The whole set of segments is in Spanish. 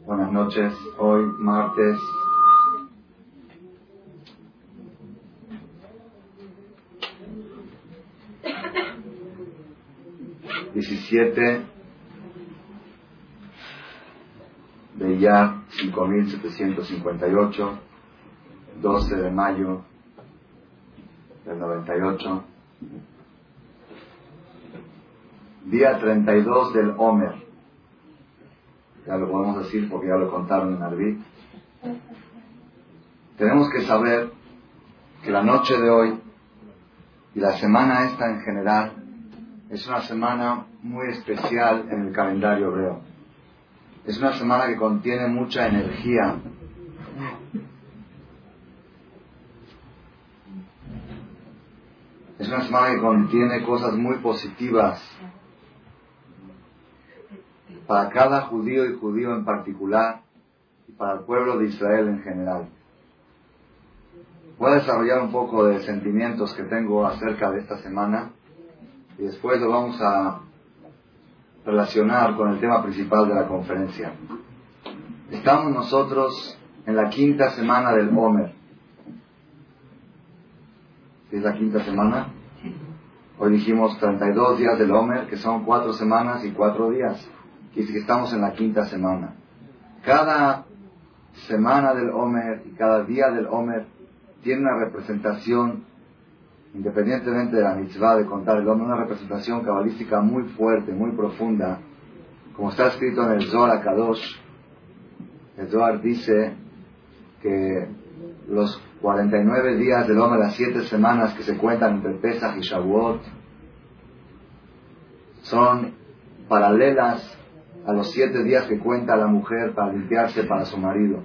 Buenas noches, hoy martes. diecisiete de ya cinco mil setecientos cincuenta y ocho, doce de mayo del noventa y ocho, día treinta y dos del Homer ya lo podemos decir porque ya lo contaron en Arbit. Tenemos que saber que la noche de hoy y la semana esta en general es una semana muy especial en el calendario hebreo. Es una semana que contiene mucha energía. Es una semana que contiene cosas muy positivas para cada judío y judío en particular y para el pueblo de Israel en general. Voy a desarrollar un poco de sentimientos que tengo acerca de esta semana y después lo vamos a relacionar con el tema principal de la conferencia. Estamos nosotros en la quinta semana del Homer. ¿Es la quinta semana? Hoy dijimos 32 días del Homer, que son cuatro semanas y cuatro días que estamos en la quinta semana. Cada semana del Homer y cada día del Homer tiene una representación, independientemente de la mitzvah de contar el Homer, una representación cabalística muy fuerte, muy profunda, como está escrito en el Zohar Kadosh. El Zohar dice que los 49 días del Homer, las 7 semanas que se cuentan entre Pesach y Shavuot, son paralelas a los siete días que cuenta la mujer para limpiarse para su marido.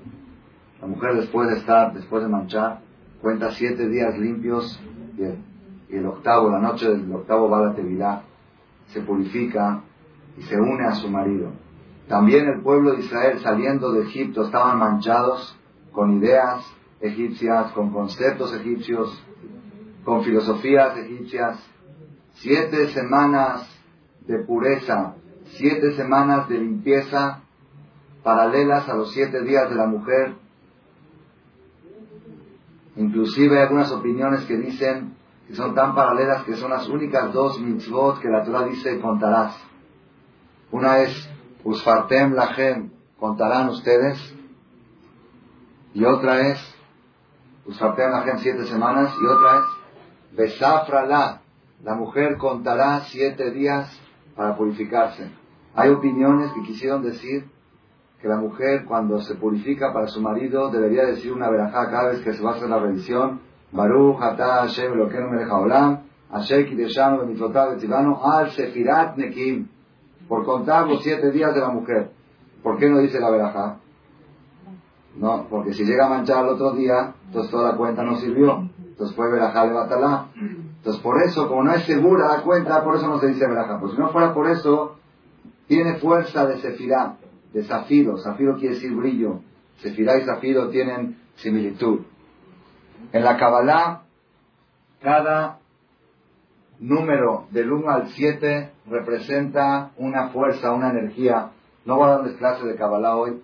La mujer después de estar, después de manchar, cuenta siete días limpios y el, octavo, la noche del octavo va a la tevilá, se purifica y se une a su marido. También el pueblo de Israel saliendo de Egipto estaban manchados con ideas egipcias, con conceptos egipcios, con filosofías egipcias. Siete semanas de pureza siete semanas de limpieza paralelas a los siete días de la mujer. Inclusive hay algunas opiniones que dicen que son tan paralelas que son las únicas dos mitzvot que la Torah dice contarás. Una es Usfartem Lachem, contarán ustedes. Y otra es Usfartem Lachem siete semanas. Y otra es Besafrala, la mujer contará siete días para purificarse. Hay opiniones que quisieron decir que la mujer cuando se purifica para su marido debería decir una verajá cada vez que se va a hacer la revisión. Baruch ata Hashem lo que no me deja olam, Hashem kideshanu betzivano al sefirat nekim. Por contar los siete días de la mujer. ¿Por qué no dice la verajá? No, porque si llega a manchar el otro día, entonces toda la cuenta no sirvió. Entonces fue verajá de batalá. Entonces por eso, como no es segura la cuenta, por eso no se dice verajá. Pues si no fuera por eso, tiene fuerza de sefirá, de zafiro. Zafiro quiere decir brillo. Sefirá y zafiro tienen similitud. En la Kabbalah, cada número del 1 al 7 representa una fuerza, una energía. No voy a darles clase de Kabbalah hoy.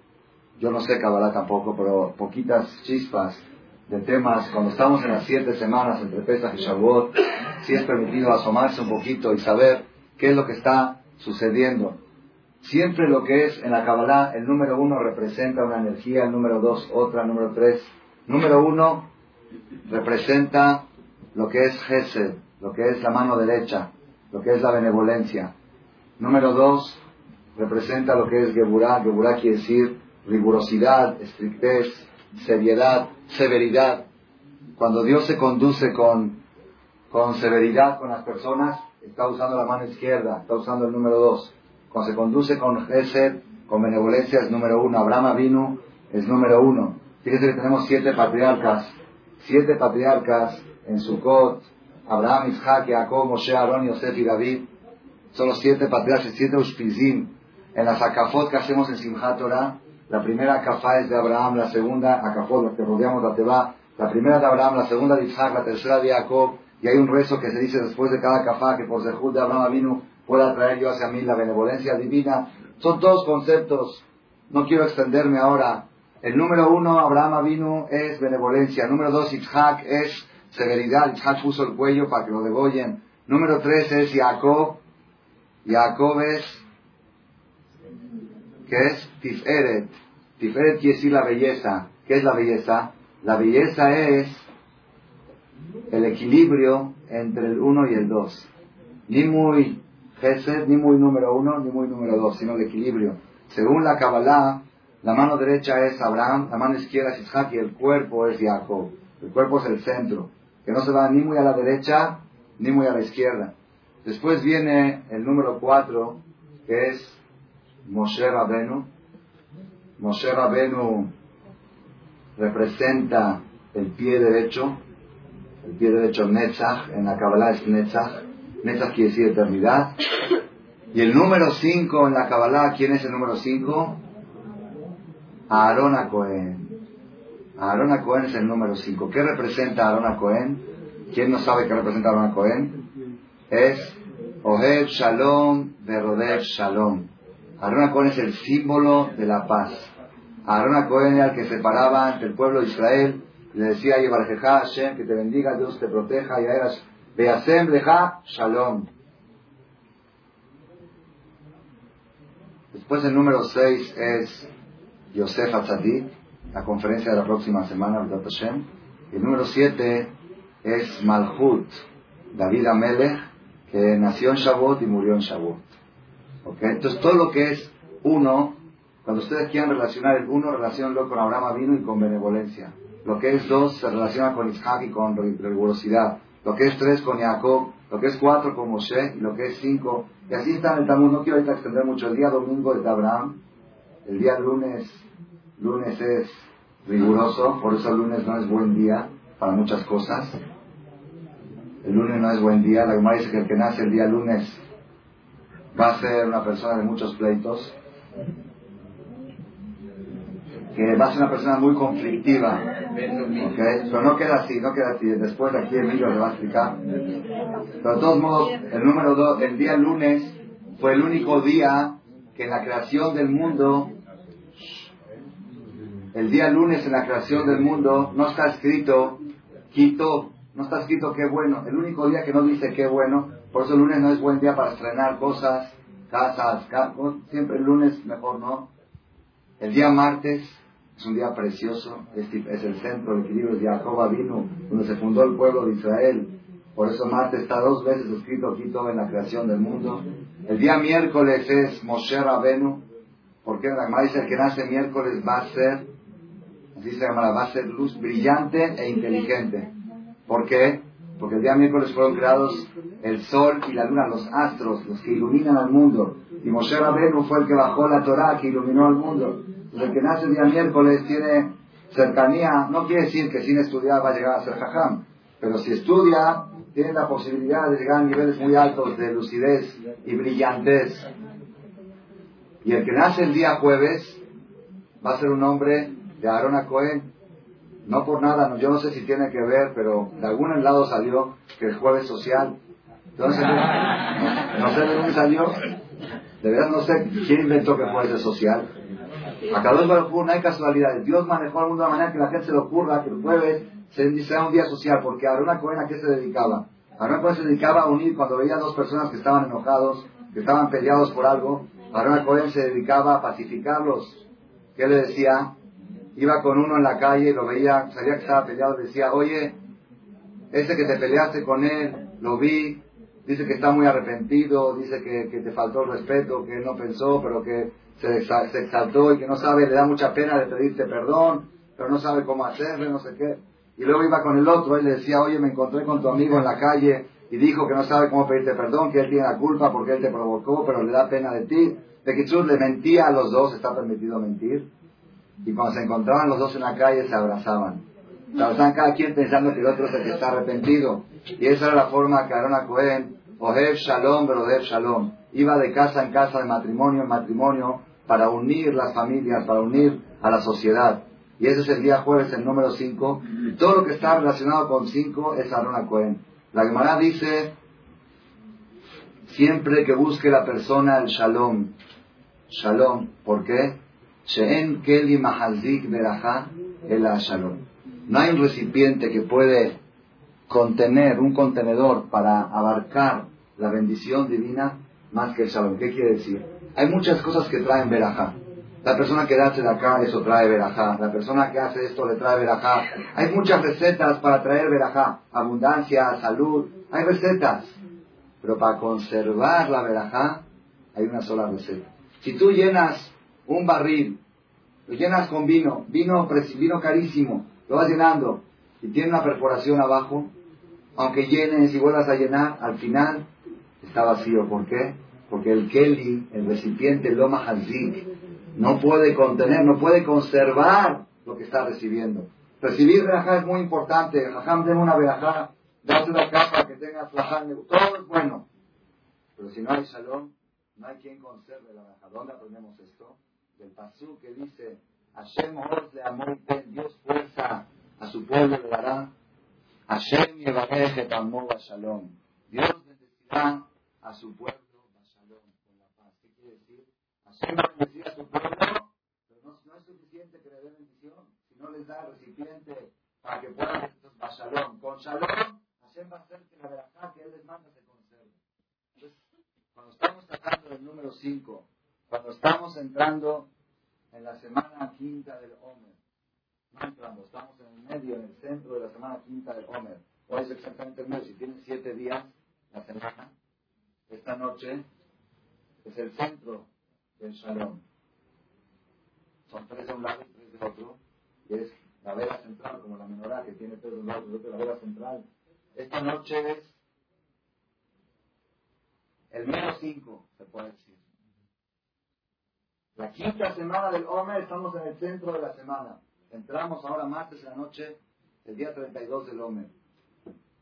Yo no sé Kabbalah tampoco, pero poquitas chispas de temas. Cuando estamos en las siete semanas entre Pesach y Shavuot, si es permitido asomarse un poquito y saber qué es lo que está sucediendo. Siempre lo que es en la Kabbalah, el número uno representa una energía, el número dos otra, el número tres. Número uno representa lo que es Gesed, lo que es la mano derecha, lo que es la benevolencia. Número dos representa lo que es Geburah. Geburah quiere decir rigurosidad, estrictez, seriedad, severidad. Cuando Dios se conduce con, con severidad con las personas, está usando la mano izquierda, está usando el número dos. Cuando se conduce con Gesed, con benevolencia, es número uno. Abraham vino, es número uno. Fíjense que tenemos siete patriarcas, siete patriarcas en Sukkot, Abraham, Isaac, Jacob, Moshe, Aarón, Yosef y David. Son los siete patriarcas, siete uspizim. En las acafot que hacemos en Simchat Torah, la primera acafá es de Abraham, la segunda acafot, los que rodeamos la Teba, la primera de Abraham, la segunda de Isaac, la tercera de Jacob, y hay un rezo que se dice después de cada acafá que por Zehut de Abraham vino pueda traer yo hacia mí la benevolencia divina. Son todos conceptos no quiero extenderme ahora. El número uno, Abraham vino es benevolencia. El número dos, Isaac es severidad. Isaac puso el cuello para que lo degollen. Número tres es Jacob. Jacob es, ¿qué es? Tiferet. Tiferet quiere decir la belleza. ¿Qué es la belleza? La belleza es el equilibrio entre el uno y el dos. Ni muy Gesed, ni muy número uno, ni muy número dos, sino el equilibrio. Según la Kabbalah, la mano derecha es Abraham, la mano izquierda es Isaac y el cuerpo es Jacob. El cuerpo es el centro, que no se va ni muy a la derecha ni muy a la izquierda. Después viene el número cuatro, que es Moshe Rabenu. Moshe Rabenu representa el pie derecho, el pie derecho Netzach, en la Kabbalah es Netzach, Netzach quiere decir eternidad. Y el número 5 en la Kabbalah, ¿quién es el número 5? Aarón Cohen. Aarón Cohen es el número 5. ¿Qué representa Aarón Cohen? ¿Quién no sabe qué representa Aarón Cohen? Es Oheb Shalom Berodev Shalom. Aarón Cohen es el símbolo de la paz. Aarón Cohen era el que separaba entre el pueblo de Israel le decía a Hashem, que te bendiga, Dios te proteja, y eras Beasem Leja Shalom. Después el número 6 es Yosef Atzadik, la conferencia de la próxima semana, Hashem. El número 7 es Malhut, David Amelech, que nació en Shavuot y murió en Shavuot. ¿Okay? Entonces todo lo que es uno, cuando ustedes quieran relacionar el uno, relacionenlo con Abraham Avino y con benevolencia. Lo que es dos se relaciona con Isaac y con rigurosidad. Lo que es tres con Jacob. Lo que es cuatro con Moshe. Y lo que es cinco. Y así está en el Talmud. No quiero ahorita extender mucho. El día domingo es de Abraham. El día lunes, lunes es riguroso. Por eso el lunes no es buen día para muchas cosas. El lunes no es buen día. La Gemara dice que el que nace el día lunes va a ser una persona de muchos pleitos que va a ser una persona muy conflictiva. Pero no queda así, no queda así. Después aquí Emilio le va a explicar. Pero de todos modos, el número dos, el día lunes fue el único día que en la creación del mundo, el día lunes en la creación del mundo no está escrito quito, no está escrito qué bueno. El único día que no dice qué bueno, por eso el lunes no es buen día para estrenar cosas, casas, campos. Siempre el lunes mejor no. El día martes es un día precioso, es, el centro, el equilibrio de Jacob vino, donde se fundó el pueblo de Israel. Por eso Marte está dos veces escrito aquí todo en la creación del mundo. El día miércoles es Moshe Rabenu, porque la dice que nace miércoles va a ser, así se llama, va a ser luz brillante e inteligente. ¿Por qué? Porque el día miércoles fueron creados el sol y la luna, los astros, los que iluminan al mundo. Y Moshe Rabenu fue el que bajó la Torah, que iluminó al mundo el que nace el día miércoles tiene cercanía, no quiere decir que sin estudiar va a llegar a ser jajam, pero si estudia, tiene la posibilidad de llegar a niveles muy altos de lucidez y brillantez. Y el que nace el día jueves va a ser un hombre de Aarón Cohen. No por nada, yo no sé si tiene que ver, pero de algún lado salió que el jueves social. Entonces, no, sé de dónde salió. De verdad no sé quién inventó que jueves social. Acá no hay casualidades. Dios manejó de manera que la gente se le ocurra que el jueves sea un día social, porque Arona Cohen a qué se dedicaba. Arona Cohen se dedicaba a unir cuando veía dos personas que estaban enojados, que estaban peleados por algo. Arona Cohen se dedicaba a pacificarlos. ¿Qué le decía? Iba con uno en la calle, lo veía, sabía que estaba peleado, decía, oye, ese que te peleaste con él, lo vi, dice que está muy arrepentido, dice que, te faltó el respeto, que él no pensó, pero que se, exaltó y que no sabe, le da mucha pena de pedirte perdón, pero no sabe cómo hacerle, no sé qué. Y luego iba con el otro, y le decía, oye, me encontré con tu amigo en la calle y dijo que no sabe cómo pedirte perdón, que él tiene la culpa porque él te provocó, pero le da pena de ti. De Kitsur le mentía a los dos, está permitido mentir. Y cuando se encontraban los dos en la calle se abrazaban. Estaban cada quien pensando que el otro es el que está arrepentido. Y esa era la forma que Aaron Cohen, Ohev Shalom, Brodev Shalom, iba de casa en casa, de matrimonio en matrimonio, para unir las familias, para unir a la sociedad. Y ese es el día jueves, el número 5. Todo lo que está relacionado con 5 es Arona Cohen. La Gemara dice, siempre que busque la persona el shalom. Shalom, ¿por qué? She'en Keli Mahazik Berajá El Shalom. No hay un recipiente que puede contener, un contenedor para abarcar la bendición divina más que el Shalom. ¿Qué quiere decir? Hay muchas cosas que traen Berajá. La persona que hace acá, eso trae verajá. La persona que hace esto le trae verajá. Hay muchas recetas para traer verajá. Abundancia, salud. Hay recetas. Pero para conservar la verajá, hay una sola receta. Si tú llenas un barril, lo llenas con vino, vino, vino carísimo, lo vas llenando y tiene una perforación abajo, aunque llenes y vuelvas a llenar, al final está vacío. ¿Por qué? Porque el Kelly, el recipiente, el Loma Hazik, no puede contener, no puede conservar lo que está recibiendo. Recibir verajá es muy importante. Jajam, denme una verajá, date una capa que tenga flaján, todo es bueno. Pero si no hay shalom, no hay quien conserve la verajá. ¿Dónde aprendemos esto? Del pasú que dice, Hashem os le amó Dios fuerza a su pueblo le dará. Hashem yevarej amor a shalom. Dios bendecirá a su pueblo shalom, con la paz. ¿Qué quiere decir? Hashem va a bendecir a su pueblo, pero no, no es suficiente que le dé bendición, si no les da recipiente para que puedan entonces shalom. Con shalom, Hashem va a hacer que la verajá que Él les manda se conserve. Entonces, cuando estamos tratando del número 5, cuando estamos entrando en la semana quinta del Omer, no entramos, estamos en el medio, en el centro de la semana quinta del Omer. Hoy es exactamente el mes, si tienen siete días la semana, esta noche es el centro del Shalom. Son tres de un lado y tres de otro, y es la vela central, como la menorá que tiene tres de un lado y la vela central. Esta noche es el menos cinco, se puede decir. La quinta semana del Omer, estamos en el centro de la semana. Entramos ahora martes en la noche, el día 32 del Omer.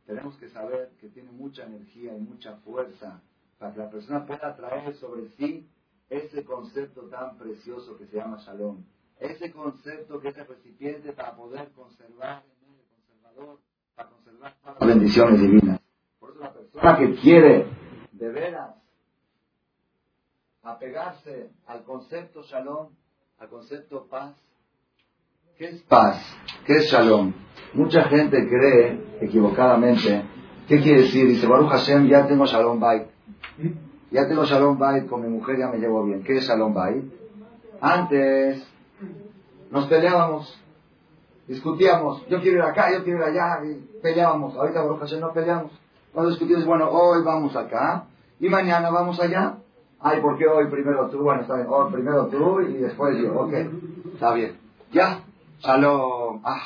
Tenemos que saber que tiene mucha energía y mucha fuerza para que la persona pueda traer sobre sí ese concepto tan precioso que se llama Shalom. Ese concepto que es el recipiente para poder conservar en el conservador, para conservar todas las bendiciones divinas. Por eso la persona que quiere de veras apegarse al concepto Shalom, al concepto paz, ¿qué es paz? ¿Qué es Shalom? Mucha gente cree equivocadamente, ¿qué quiere decir? Dice, Baruch Hashem, ya tengo Shalom Bait. Ya tengo Shalom Bait con mi mujer, ya me llevo bien. ¿Qué es Shalom Bait? Antes nos peleábamos, discutíamos, yo quiero ir acá, yo quiero ir allá, y peleábamos. Ahorita Baruch Hashem no peleamos. Cuando discutimos, bueno, hoy vamos acá y mañana vamos allá. Ay, ¿por qué hoy primero tú? Bueno, está bien, hoy primero tú y después yo. Ok, está bien. Ya, Shalom. Ah,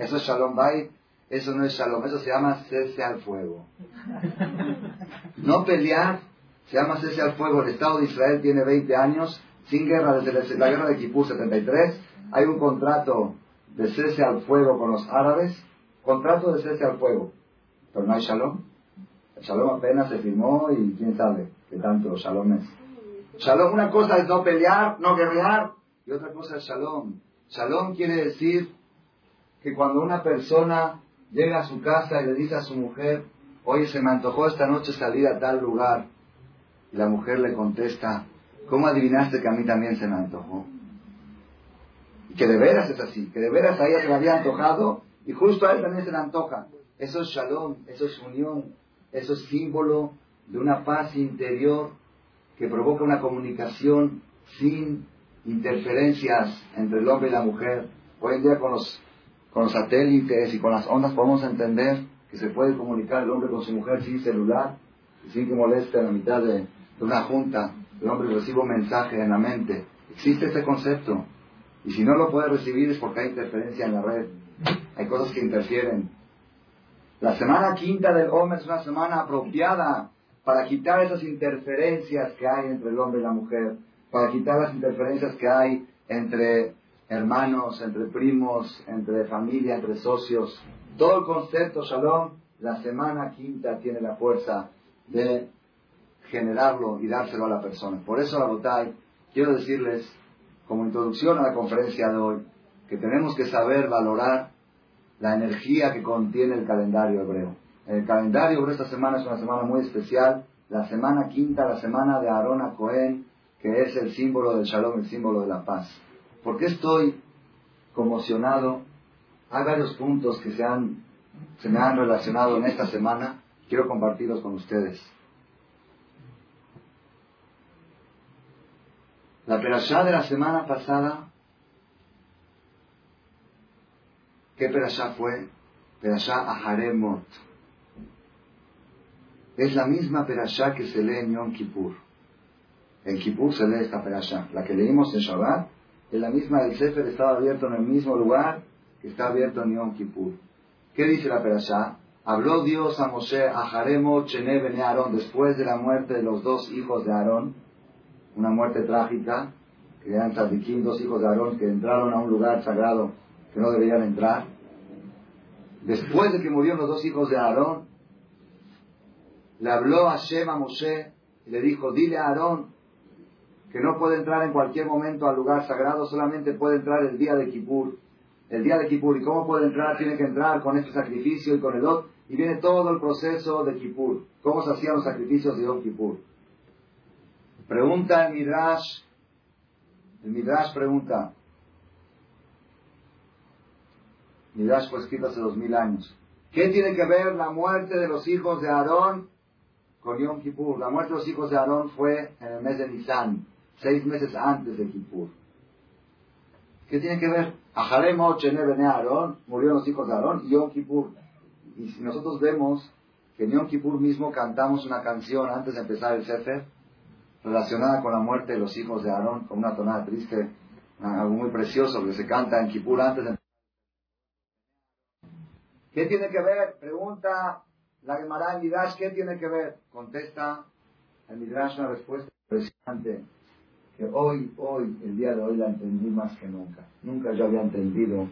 eso es Shalom Bait. Eso no es Shalom, eso se llama cese al fuego. No pelear se llama cese al fuego. El Estado de Israel tiene 20 años sin guerra desde la guerra de Kippur 73. Hay un contrato de cese al fuego con los árabes. Contrato de cese al fuego. Pero no hay Shalom. El Shalom apenas se firmó y quién sabe qué tanto Shalom es. Shalom, una cosa es no pelear, no guerrear, y otra cosa es Shalom. Shalom quiere decir que cuando una persona llega a su casa y le dice a su mujer, oye, se me antojó esta noche salir a tal lugar, y la mujer le contesta, ¿cómo adivinaste que a mí también se me antojó? Y que de veras es así, que de veras a ella se le había antojado y justo a él también se le antoja. Eso es shalom, eso es unión, eso es símbolo de una paz interior que provoca una comunicación sin interferencias entre el hombre y la mujer. Hoy en día con los, con los satélites y con las ondas podemos entender que se puede comunicar el hombre con su mujer sin celular sin que moleste a la mitad de, de una junta. El hombre recibe un mensaje en la mente. Existe ese concepto. Y si no lo puede recibir es porque hay interferencia en la red. Hay cosas que interfieren. La semana quinta del hombre es una semana apropiada para quitar esas interferencias que hay entre el hombre y la mujer, para quitar las interferencias que hay entre hermanos, entre primos, entre familia, entre socios. Todo el concepto Shalom, la semana quinta tiene la fuerza de generarlo y dárselo a la persona. Por eso, la Botay, quiero decirles, como introducción a la conferencia de hoy, que tenemos que saber valorar la energía que contiene el calendario hebreo. El calendario hebreo esta semana es una semana muy especial, la semana quinta, la semana de Aarón a Cohen, que es el símbolo del shalom, el símbolo de la paz. ¿Por qué estoy conmocionado? Hay varios puntos que se, han, se me han relacionado en esta semana. Quiero compartirlos con ustedes. La perashá de la semana pasada, ¿qué perashá fue? Perashá Aharemot. Es la misma perashá que se lee en Yom Kippur. En Kippur se lee esta perashá. La que leímos en Shabbat es la misma del Sefer, estaba abierto en el mismo lugar que está abierto en Yom Kippur. ¿Qué dice la perashá? Habló Dios a Moshe, a Jaremo, Chene, Bene Aarón, después de la muerte de los dos hijos de Aarón, una muerte trágica, que eran Tzadikim, dos hijos de Aarón, que entraron a un lugar sagrado que no deberían entrar. Después de que murieron los dos hijos de Aarón, le habló a Shema Moshe y le dijo, dile a Aarón que no puede entrar en cualquier momento al lugar sagrado, solamente puede entrar el día de Kippur. El día de Kippur. ¿Y cómo puede entrar? Tiene que entrar con este sacrificio y con el otro. Y viene todo el proceso de Kippur. ¿Cómo se hacían los sacrificios de Yom Kippur? Pregunta el Midrash. El Midrash pregunta. Midrash fue escrito hace dos mil años. ¿Qué tiene que ver la muerte de los hijos de Aarón con Yom Kippur? La muerte de los hijos de Aarón fue en el mes de Nisan, seis meses antes de Kippur. ¿Qué tiene que ver? Ajaremo Chene Bene Aarón, murieron los hijos de Aarón y Yom Kippur. Y si nosotros vemos que en Yom Kippur mismo cantamos una canción antes de empezar el Sefer, relacionada con la muerte de los hijos de Aarón, con una tonada triste, algo muy precioso que se canta en Kippur antes de ¿Qué tiene que ver? Pregunta la Gemara en Midrash, ¿qué tiene que ver? Contesta el Midrash una respuesta impresionante, que hoy, hoy, el día de hoy la entendí más que nunca. Nunca yo había entendido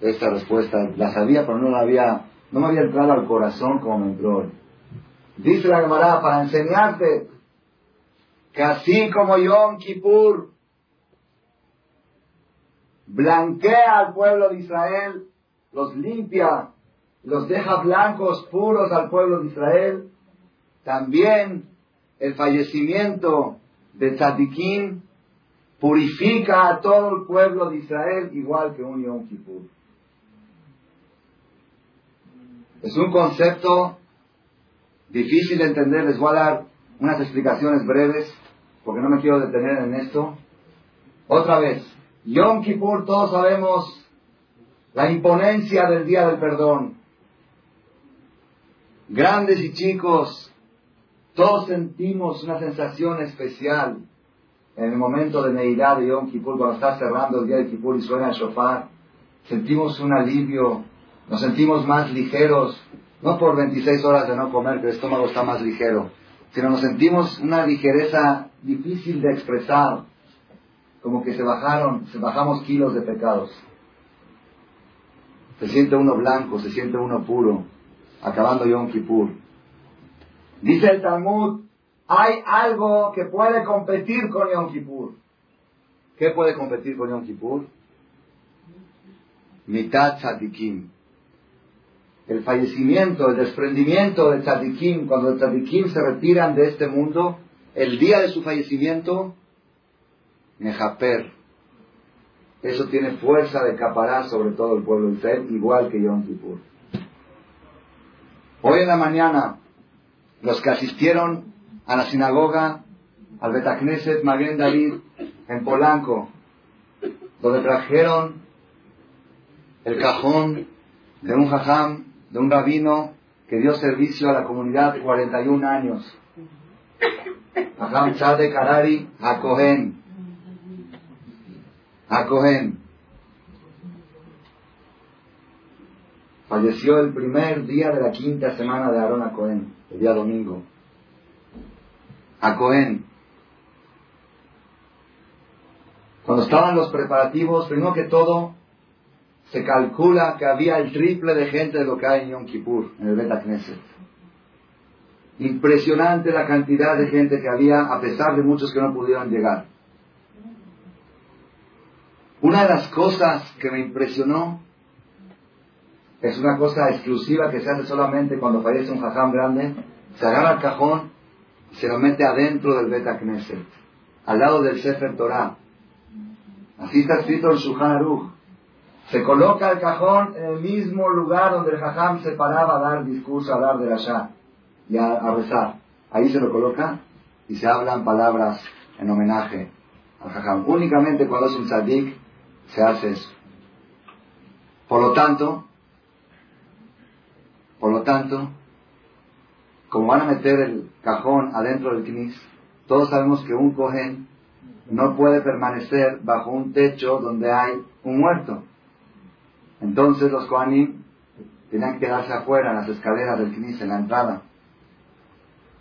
esta respuesta. La sabía, pero no la había, no me había entrado al corazón como me entró hoy. Dice la Gemara, para enseñarte que así como Yom Kippur blanquea al pueblo de Israel, los limpia, los deja blancos, puros al pueblo de Israel, también el fallecimiento de Tzadikim purifica a todo el pueblo de Israel igual que un Yom Kippur. Es un concepto difícil de entender, les voy a dar unas explicaciones breves porque no me quiero detener en esto. Otra vez, Yom Kippur, todos sabemos la imponencia del día del perdón. Grandes y chicos, todos sentimos una sensación especial en el momento de Neidad de Yom Kippur, cuando está cerrando el día de Kippur y suena el shofar. Sentimos un alivio, nos sentimos más ligeros, no por 26 horas de no comer, que el estómago está más ligero, sino nos sentimos una ligereza difícil de expresar, como que se bajaron, se bajamos kilos de pecados. Se siente uno blanco, se siente uno puro, acabando Yom Kippur. Dice el Talmud, hay algo que puede competir con Yom Kippur. ¿Qué puede competir con Yom Kippur? Mitad Tzadikim. El fallecimiento, el desprendimiento de Tzadikim, cuando los Tzadikim se retiran de este mundo, el día de su fallecimiento, Nejaper. Eso tiene fuerza de caparar sobre todo el pueblo de Israel, igual que Yom Kippur. Hoy en la mañana, los que asistieron a la sinagoga, al Betacneset Maguen David, en Polanco, donde trajeron el cajón de un jajam, de un rabino que dio servicio a la comunidad 41 años. Jajam Tzadek Karari a Cohen. A Cohen. Falleció el primer día de la quinta semana de Aarón a Cohen, el día domingo. A Cohen. Cuando estaban los preparativos, primero que todo, se calcula que había el triple de gente de lo que hay en Yom Kippur, en el Bet Knesset. Impresionante la cantidad de gente que había, a pesar de muchos que no pudieron llegar. Una de las cosas que me impresionó es una cosa exclusiva que se hace solamente cuando fallece un jajam grande. Se agarra el cajón y se lo mete adentro del Bet Knesset. al lado del Sefer Torah. Así está escrito en Shulchan Aruch. Se coloca el cajón en el mismo lugar donde el Jajam se paraba a dar discurso, a dar de la y a, rezar. Ahí se lo coloca y se hablan palabras en homenaje al Jajam. Únicamente cuando es un tzadik se hace eso. Por lo tanto, por lo tanto, como van a meter el cajón adentro del knis, todos sabemos que un cohen no puede permanecer bajo un techo donde hay un muerto. Entonces los kohanim tenían que quedarse afuera en las escaleras del knis, en la entrada.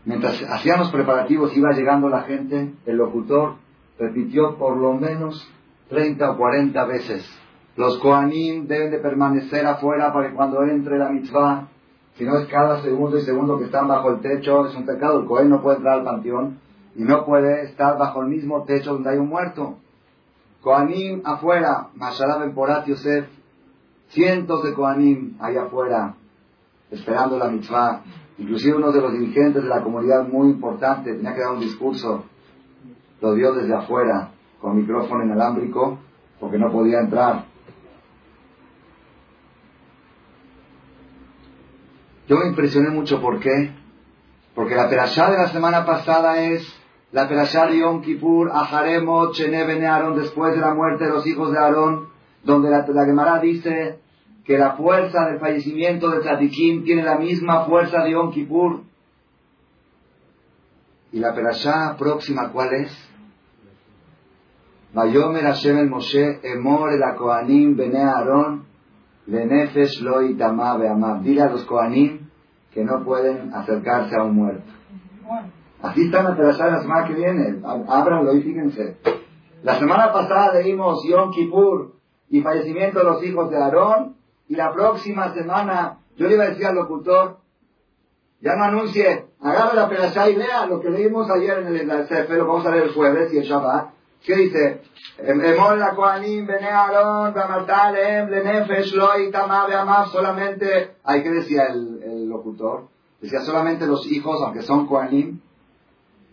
Mientras hacían los preparativos, iba llegando la gente, el locutor repitió por lo menos 30 o 40 veces. Los Kohanim deben de permanecer afuera para que cuando entre la mitzvah, si no es cada segundo y segundo que están bajo el techo, es un pecado. El Kohen no puede entrar al panteón y no puede estar bajo el mismo techo donde hay un muerto. Kohanim afuera, Mashallah Ben Porat Yosef, cientos de Kohanim allá afuera, esperando la mitzvah. Inclusive uno de los dirigentes de la comunidad muy importante tenía que dar un discurso, lo dio desde afuera, con micrófono inalámbrico, porque no podía entrar. Yo me impresioné mucho, ¿por qué? Porque la perashá de la semana pasada es la perashá de Yom Kippur, Aharemo, Chene Bene Aarón, después de la muerte de los hijos de Aarón, donde la, la Gemara dice que la fuerza del fallecimiento de Tzadikim tiene la misma fuerza de Yom Kippur. ¿Y la perashá próxima cuál es? Vayomer Hashem el Moshe, Emor el Kohanim, Bene Aaron, Lenefesh lo itama be'amab. Dile a los Kohanim que no pueden acercarse a un muerto. Así están la perashá de la semana que viene. Ábranlo y fíjense. La semana pasada leímos Yom Kippur y fallecimiento de los hijos de Aarón y la próxima semana, yo le iba a decir al locutor, ya no anuncie, agarre la perashá y lea lo que leímos ayer en el, el lo vamos a leer el jueves y el Shabbat. ¿Qué dice? La solamente, hay que decía el, el, locutor, decía solamente los hijos, aunque son Kohanim,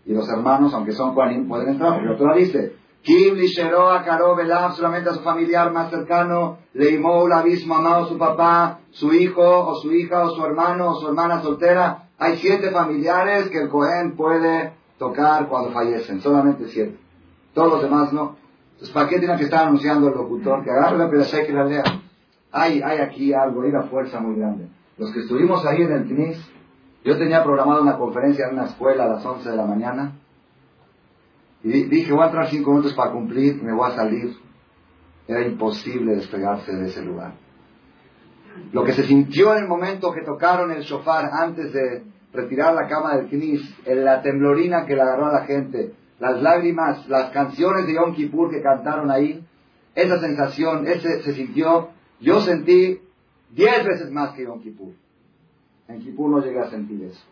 y los hermanos, aunque son Kohanim, pueden entrar, porque el otro dice, Kim Lisheroa Karo Belav, solamente a su familiar más cercano, Leimou Abismo amado su papá, su hijo, o su hija, o su hermano, o su hermana soltera. Hay siete familiares que el Cohen puede tocar cuando fallecen, solamente siete. Todos los demás no. Entonces, ¿para qué tiene que estar anunciando el locutor? Que agarre la pedazo que la lea. Hay, hay aquí algo, hay una fuerza muy grande. Los que estuvimos ahí en el TNIS, yo tenía programado una conferencia en una escuela a las 11 de la mañana y dije, voy a entrar cinco minutos para cumplir, me voy a salir. Era imposible despegarse de ese lugar. Lo que se sintió en el momento que tocaron el shofar antes de retirar la cama del knis, en la temblorina que le agarró a la gente, las lágrimas, las canciones de Yom Kippur que cantaron ahí, esa sensación, ese se sintió, yo sentí diez veces más que Yom Kippur. En Kippur no llegué a sentir eso.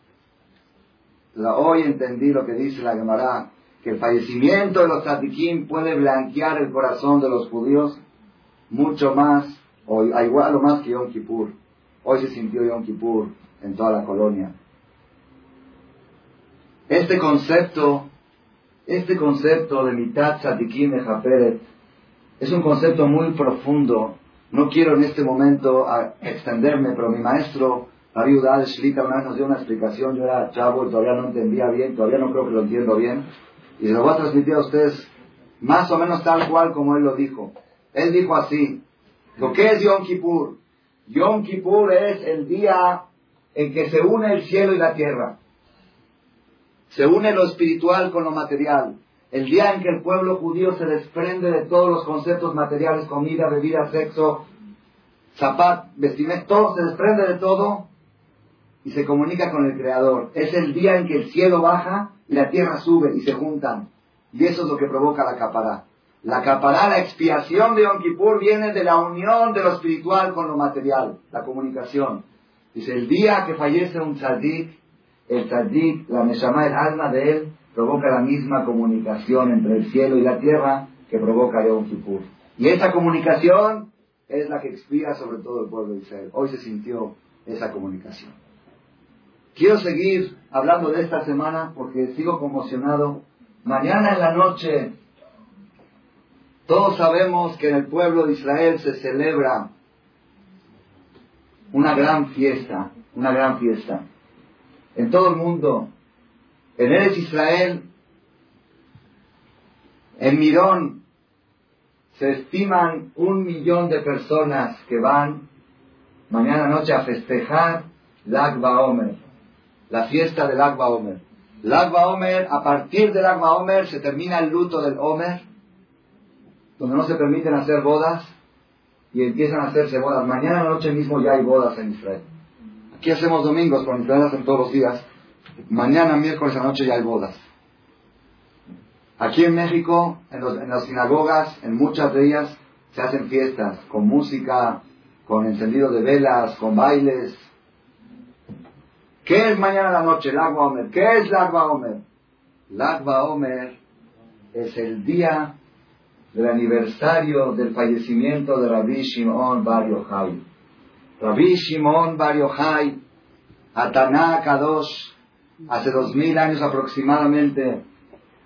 hoy entendí lo que dice la Gemara, que el fallecimiento de los tzadikim puede blanquear el corazón de los judíos mucho más, o igual o más que Yom Kippur. Hoy se sintió Yom Kippur en toda la colonia. Este concepto, este concepto de mitad tzadikim de Japeret, es un concepto muy profundo. No quiero en este momento extenderme, pero mi maestro, Rabbi Udal Shlita, una vez nos dio una explicación. Yo era chavo y todavía no entendía bien, todavía no creo que lo entiendo bien y se lo voy a transmitir a ustedes más o menos tal cual como él lo dijo. Él dijo así, lo que es Yom Kippur. Yom Kippur es el día en que se une el cielo y la tierra. Se une lo espiritual con lo material. El día en que el pueblo judío se desprende de todos los conceptos materiales, comida, bebida, sexo, zapat, vestimenta, todo se desprende de todo y se comunica con el Creador. Es el día en que el cielo baja y la tierra sube y se juntan. Y eso es lo que provoca la capará. La capará, la expiación de Yom Kippur, viene de la unión de lo espiritual con lo material, la comunicación. Dice, el día que fallece un tzadik, el tzadik, la neshama, el alma de él, provoca la misma comunicación entre el cielo y la tierra que provoca Yom Kippur. Y esa comunicación es la que expía sobre todo el pueblo de Israel. Hoy se sintió esa comunicación. Quiero seguir hablando de esta semana porque sigo conmocionado Mañana en la noche, todos sabemos que en el pueblo de Israel se celebra una gran fiesta, una gran fiesta. En todo el mundo, en Eres Israel, en Mirón, se estiman un millón de personas que van mañana noche a festejar Lag Omer, la fiesta del Lag Omer. Lag Omer, a partir del Lag Omer se termina el luto del Omer, donde no se permiten hacer bodas y empiezan a hacerse bodas. Mañana noche mismo ya hay bodas en Israel. Aquí hacemos domingos, con Israel hacen todos los días. Mañana, miércoles a la noche ya hay bodas. Aquí en México, en, las sinagogas, en muchas de ellas, se hacen fiestas con música, con encendido de velas, con bailes. ¿Qué es mañana a la noche? Lagba Omer. ¿Qué es Lagba Omer? Lagba Omer es el día del aniversario del fallecimiento de Rabbi Shimon Bar Yochai. Rabbi Shimon Bar Yochai, Ataná Kadosh, hace dos mil años aproximadamente,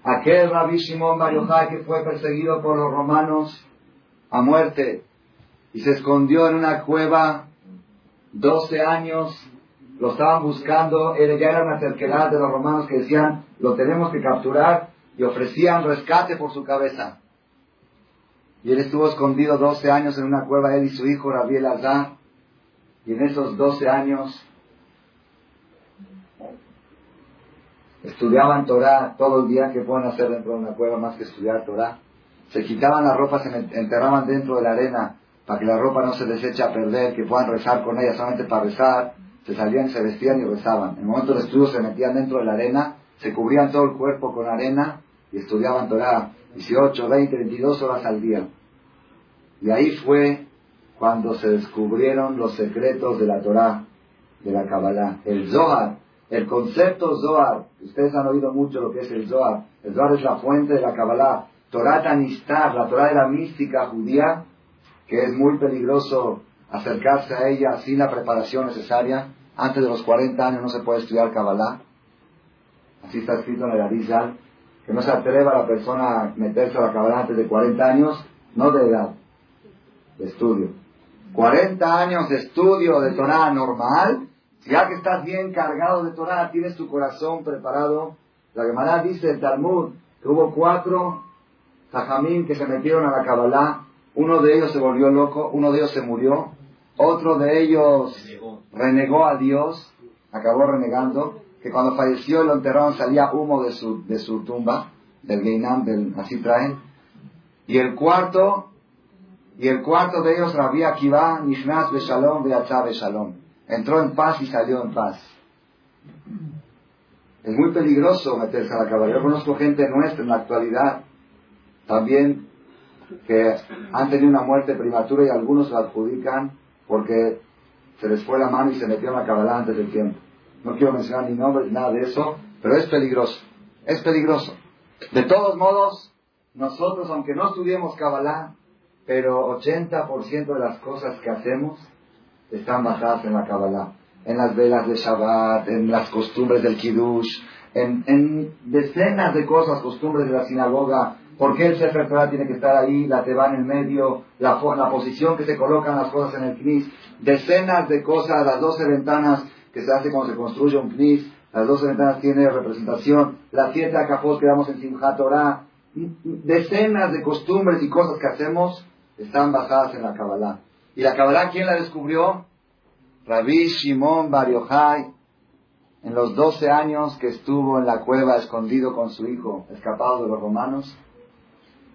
aquel Rabbi Shimon Bar que fue perseguido por los romanos a muerte y se escondió en una cueva 12 años, lo estaban buscando, él ya era una cerquedad de los romanos que decían, lo tenemos que capturar y ofrecían rescate por su cabeza. Y él estuvo escondido 12 años en una cueva, él y su hijo Rabiel Azar. Y en esos 12 años estudiaban Torah todo el día que pueden hacer dentro de una cueva más que estudiar Torah. Se quitaban la ropa, se enterraban dentro de la arena para que la ropa no se les eche a perder, que puedan rezar con ella solamente para rezar. Se salían, se vestían y rezaban. En el momento del estudio se metían dentro de la arena, se cubrían todo el cuerpo con arena y estudiaban Torah. 18, 20, 22 horas al día. Y ahí fue cuando se descubrieron los secretos de la Torah, de la Kabbalah. El Zohar, el concepto Zohar, ustedes han oído mucho lo que es el Zohar. El Zohar es la fuente de la Kabbalah. Torah Tanistar, la Torah de la mística judía, que es muy peligroso acercarse a ella sin la preparación necesaria. Antes de los 40 años no se puede estudiar Kabbalah. Así está escrito en el Arizal que no se atreva la persona a meterse a la cabana antes de 40 años, no de edad, de estudio. 40 años de estudio de Torah normal, ya que estás bien cargado de Torah, tienes tu corazón preparado. La Gemara dice el Talmud que hubo cuatro tajamín que se metieron a la Kabbalah, uno de ellos se volvió loco, uno de ellos se murió, otro de ellos renegó a Dios, acabó renegando, que cuando falleció lo enterraron salía humo de su, de su tumba, del Geinam, del, así traen. Y el cuarto, y el cuarto de ellos, Rabbi Akiva, Nishnas Beshalom, Beatzah Beshalom. Entró en paz y salió en paz. Es muy peligroso meterse a la caballería. Yo conozco gente nuestra en la actualidad también que han tenido una muerte prematura y algunos la adjudican porque se les fue la mano y se metió en la cabalá antes del tiempo. No quiero mencionar ni nombres nada de eso, pero es peligroso. Es peligroso. De todos modos, nosotros, aunque no estudiemos Kabbalah, pero 80% de las cosas que hacemos están basadas en la Kabbalah. En las velas de Shabbat, en las costumbres del Kiddush, en, decenas de cosas, costumbres de la sinagoga. ¿Por qué el Sefer Torah tiene que estar ahí, la Teba en el medio, la, la posición que se colocan las cosas en el Knis? Decenas de cosas, las doce ventanas que se hace cuando se construye un knis, las dos ventanas tienen representación, las siete acapos que damos en Simchat Torah, decenas de costumbres y cosas que hacemos están basadas en la Kabbalah. ¿Y la Kabbalah quién la descubrió? Rabbi Shimon Bar en los 12 años que estuvo en la cueva escondido con su hijo, escapado de los romanos.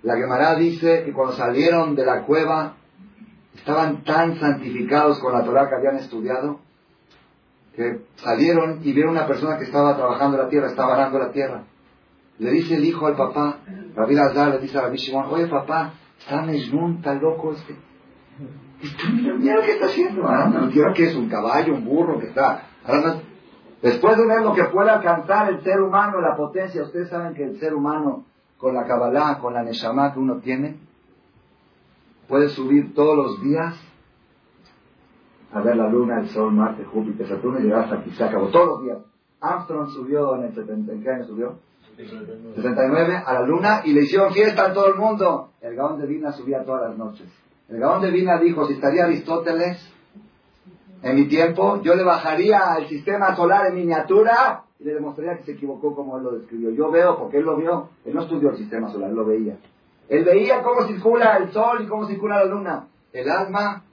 La Gemara dice que cuando salieron de la cueva estaban tan santificados con la Torah que habían estudiado que salieron y vieron una persona que estaba trabajando la tierra, estaba arando la tierra. Le dice el hijo al papá, Rabbi Lazar le dice a Rabbi Shimon, oye papá, está Mejnun, está loco este. Mira, lo que está haciendo, la tierra, que es un caballo, un burro, que está Después de ver lo que puede alcanzar el ser humano, la potencia, ustedes saben que el ser humano, con la Kabbalah, con la Neshama que uno tiene, puede subir todos los días a ver la Luna, el Sol, Marte, Júpiter, Saturno y llegar hasta acabó todos los días. Armstrong subió en el 70, ¿en qué año subió? 69 a la luna y le hicieron fiesta a todo el mundo. El Gaón de Vina subía todas las noches. El Gaón de Vina dijo, si estaría Aristóteles en mi tiempo, yo le bajaría el sistema solar en miniatura y le demostraría que se equivocó como él lo describió. Yo veo, porque él lo vio, él no estudió el sistema solar, él lo veía. Él veía cómo circula el sol y cómo circula la luna. El alma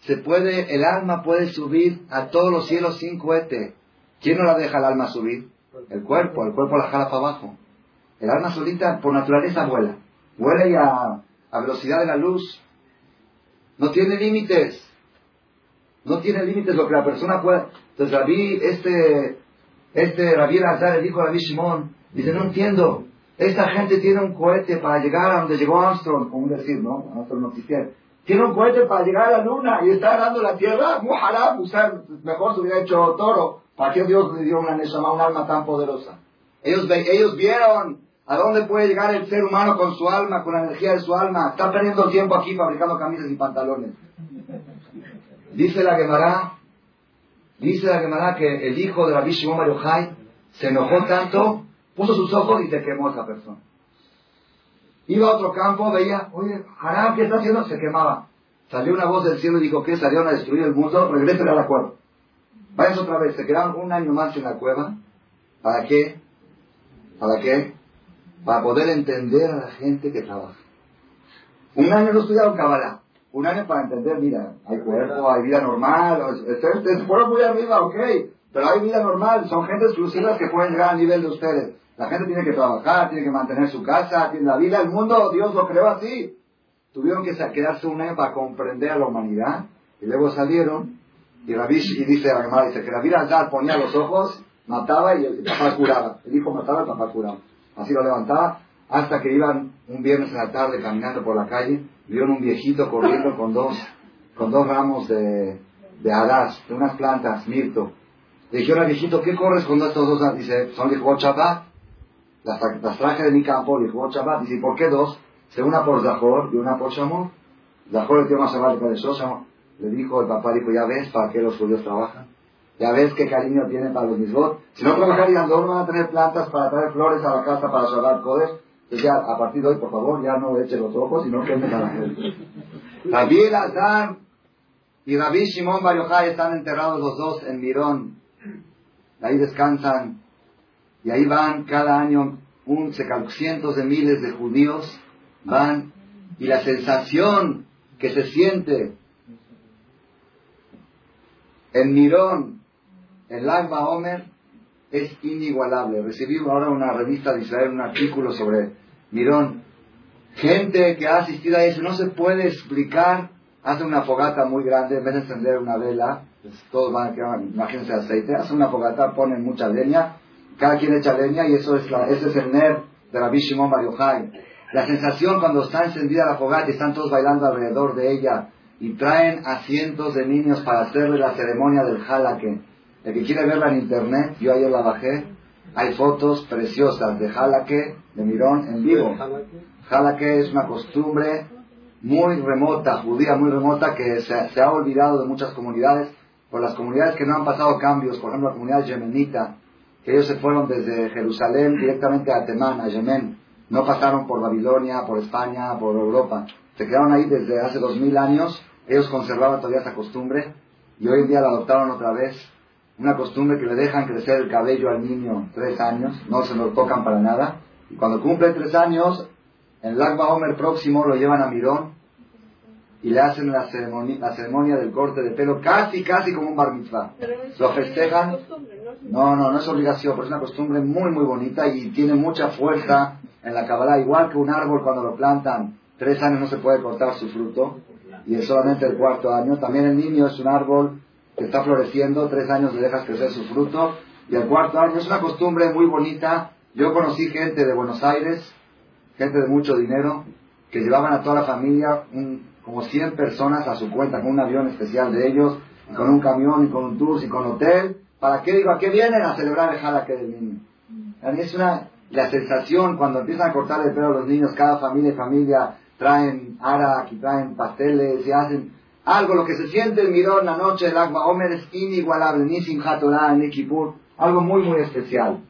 se puede, el alma puede subir a todos los cielos sin cohete. ¿Quién no la deja el alma subir? El cuerpo, el cuerpo la jala para abajo. El alma solita por naturaleza vuela. Vuela y a, a velocidad de la luz. No tiene límites. No tiene límites lo que la persona pueda. Entonces Rabí, este, este Rabí Azar, el hijo de Rabí Shimon, dice, no entiendo. Esta gente tiene un cohete para llegar a donde llegó Armstrong, como decir, ¿no? Armstrong no Tiene un cohete para llegar a la luna y está dando la tierra. Usar, mejor se hubiera hecho toro. ¿Para qué Dios le dio una Neshama, un alma tan poderosa? Ellos, vieron a dónde puede llegar el ser humano con su alma, con la energía de su alma. Está perdiendo tiempo aquí fabricando camisas y pantalones. Dice la Gemara, dice la Gemara que el hijo de Rabbi Shimon Bar se enojó tanto puso sus ojos y se quemó esa persona. Iba a otro campo, veía, oye, Haram, ¿qué está haciendo? Se quemaba. Salió una voz del cielo y dijo, ¿qué? Salieron a destruir el mundo, regresen a la Vayan otra vez, se quedaron un año más en la cueva. ¿Para qué? ¿Para qué? Para poder entender a la gente que trabaja. Un año no estudiaron Kabbalah. Un año para entender, mira, hay cuerpo, hay vida normal. Se fueron muy arriba, ok. Pero hay vida normal, son gente exclusivas que pueden llegar al nivel de ustedes. La gente tiene que trabajar, tiene que mantener su casa, tiene la vida, el mundo, Dios lo creó así. Tuvieron que quedarse un año para comprender a la humanidad y luego salieron y Rabish y dice la Gemara, dice que Rabbi Azar ponía los ojos, mataba y el papá curaba. El hijo mataba, el papá curaba. Así lo levantaba hasta que iban un viernes en la tarde caminando por la calle, vieron un viejito corriendo con dos, con dos ramos de, de aras, de unas plantas, mirto. Le dijeron al viejito, ¿qué corres con estos dos? Dice, son Lichot Shabbat. Las, las traje de mi campo, Lichot Shabbat. Dice, ¿por qué dos? Dice, una por Zahor y una por Shamor. Zahor el tema Shabbat de Shamor. Le dijo, el papá dijo, ya ves para qué los judíos trabajan. Ya ves qué cariño tienen para los mismos. Si no trabajarían, no van a tener plantas para traer flores a la casa para Shabbat Kodesh. Entonces ya, a partir de hoy, por favor, ya no echen los ojos y no quemen a la gente. Rabbi Azar y Rabbi Shimon Bar están enterrados los dos en Mirón, ahí descansan y ahí van cada año un, cientos de miles de judíos van y la sensación que se siente en Mirón, en Lagba Omer, es inigualable. Recibí ahora una revista de Israel, un artículo sobre Mirón. Gente que ha asistido a eso, no se puede explicar. Hace una fogata muy grande, en vez de encender una vela, pues, todos van a quedar, imagínense aceite, hacen una fogata, ponen mucha leña, cada quien echa leña y eso es la, el ner de la Shimon La sensación cuando está encendida la fogata y están todos bailando alrededor de ella y traen a cientos de niños para hacerle la ceremonia del halake. El que quiere verla en internet, yo ayer la bajé, hay fotos preciosas de halake, de Mirón en vivo. Halake es una costumbre muy remota, judía muy remota, que se, se ha olvidado de muchas comunidades por las comunidades que no han pasado cambios, por ejemplo la comunidad yemenita, que ellos se fueron desde Jerusalén directamente a Temán, a Yemen, no pasaron por Babilonia, por España, por Europa, se quedaron ahí desde hace dos mil años, ellos conservaban todavía esa costumbre y hoy en día la adoptaron otra vez, una costumbre que le dejan crecer el cabello al niño tres años, no se lo tocan para nada, y cuando cumple tres años, en el Lag Homer próximo lo llevan a Mirón y le hacen la ceremonia, la ceremonia del corte de pelo casi, casi como un bar mitzvah. Lo festejan. No, no, no es obligación, pero es una costumbre muy, muy bonita y tiene mucha fuerza en la Kabbalah. Igual que un árbol cuando lo plantan, tres años no se puede cortar su fruto y es solamente el cuarto año. También el niño es un árbol que está floreciendo, tres años le dejas crecer su fruto y el cuarto año es una costumbre muy bonita. Yo conocí gente de Buenos Aires, gente de mucho dinero, que llevaban a toda la familia un, como 100 personas a su cuenta con un avión especial de ellos, con un camión y con un tour y con hotel. ¿Para qué digo? ¿A qué vienen? A celebrar el que del niño. Es una, la sensación cuando empiezan a cortar el pelo a los niños, cada familia y familia traen arak y traen pasteles y hacen algo, lo que se siente el mirón la noche del Agua Omer es inigualable, ni Simchat ni Kippur, algo muy muy especial.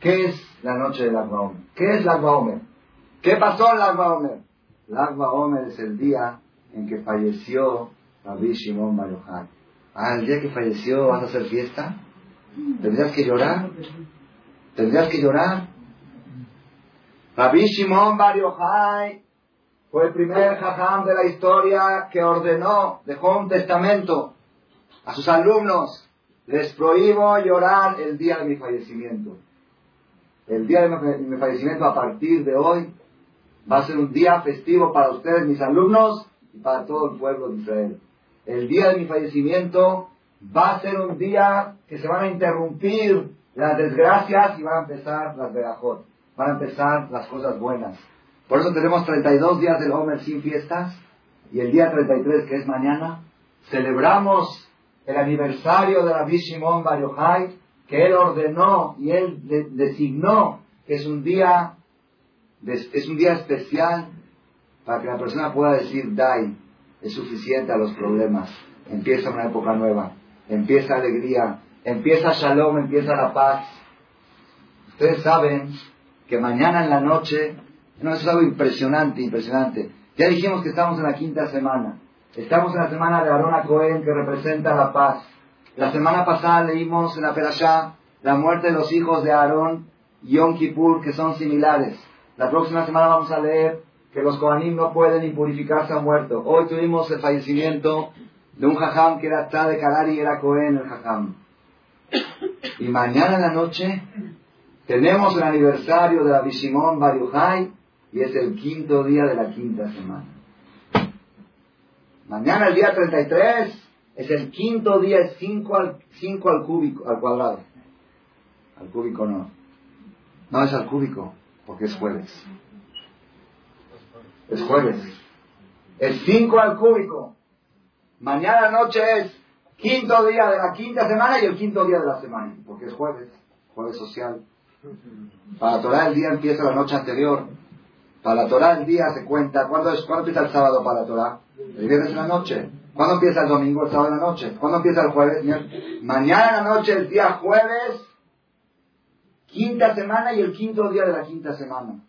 ¿Qué es la noche del Agba Omer? ¿Qué es la Agba Omer? ¿Qué pasó en la Agba Omer? La Agba Omer es el día en que falleció Rabbi Shimon Bar Yochai. Ah, el día que falleció, ¿vas a hacer fiesta? ¿Tendrías que llorar? ¿Tendrías que llorar? Rabbi Shimon Bar Yochai fue el primer jajam de la historia que ordenó, dejó un testamento a sus alumnos. Les prohíbo llorar el día de mi fallecimiento. El día de mi fallecimiento a partir de hoy va a ser un día festivo para ustedes, mis alumnos, y para todo el pueblo de Israel. El día de mi fallecimiento va a ser un día que se van a interrumpir las desgracias y van a empezar las verajot, van a empezar las cosas buenas. Por eso tenemos 32 días del Homer sin fiestas y el día 33, que es mañana, celebramos el aniversario de Rabbi Shimon Bar Yochai, que él ordenó y él designó que es un día es un día especial para que la persona pueda decir dai es suficiente a los problemas. Empieza una época nueva empieza alegría empieza shalom empieza la paz ustedes saben que mañana en la noche no, eso es algo impresionante, impresionante. Ya dijimos que estamos en la quinta semana. Estamos en la semana de Arona Cohen que representa la paz. La semana pasada leímos en la Perashá la muerte de los hijos de Aarón y Yom Kippur que son similares. La próxima semana vamos a leer que los Kohanim no pueden impurificarse a muerto. Hoy tuvimos el fallecimiento de un jajam que era de Kadari y era Cohen el jajam. Y mañana en la noche tenemos el aniversario de la Bishimon Bar y es el quinto día de la quinta semana. Mañana el día 33 es el quinto día, es 5 al, cinco al cúbico, al cuadrado. Al cúbico no. No es al cúbico, porque es jueves. Es jueves. Es 5 al cúbico. Mañana noche es quinto día de la quinta semana y el quinto día de la semana, porque es jueves, jueves social. Para Torah el día empieza la noche anterior. Para la Torah el día se cuenta. ¿Cuándo, es, ¿Cuándo empieza el sábado para la Torah? El viernes en la noche. ¿Cuándo empieza el domingo? El sábado en la noche. ¿Cuándo empieza el jueves? Mañana en la noche, el día jueves, quinta semana y el quinto día de la quinta semana.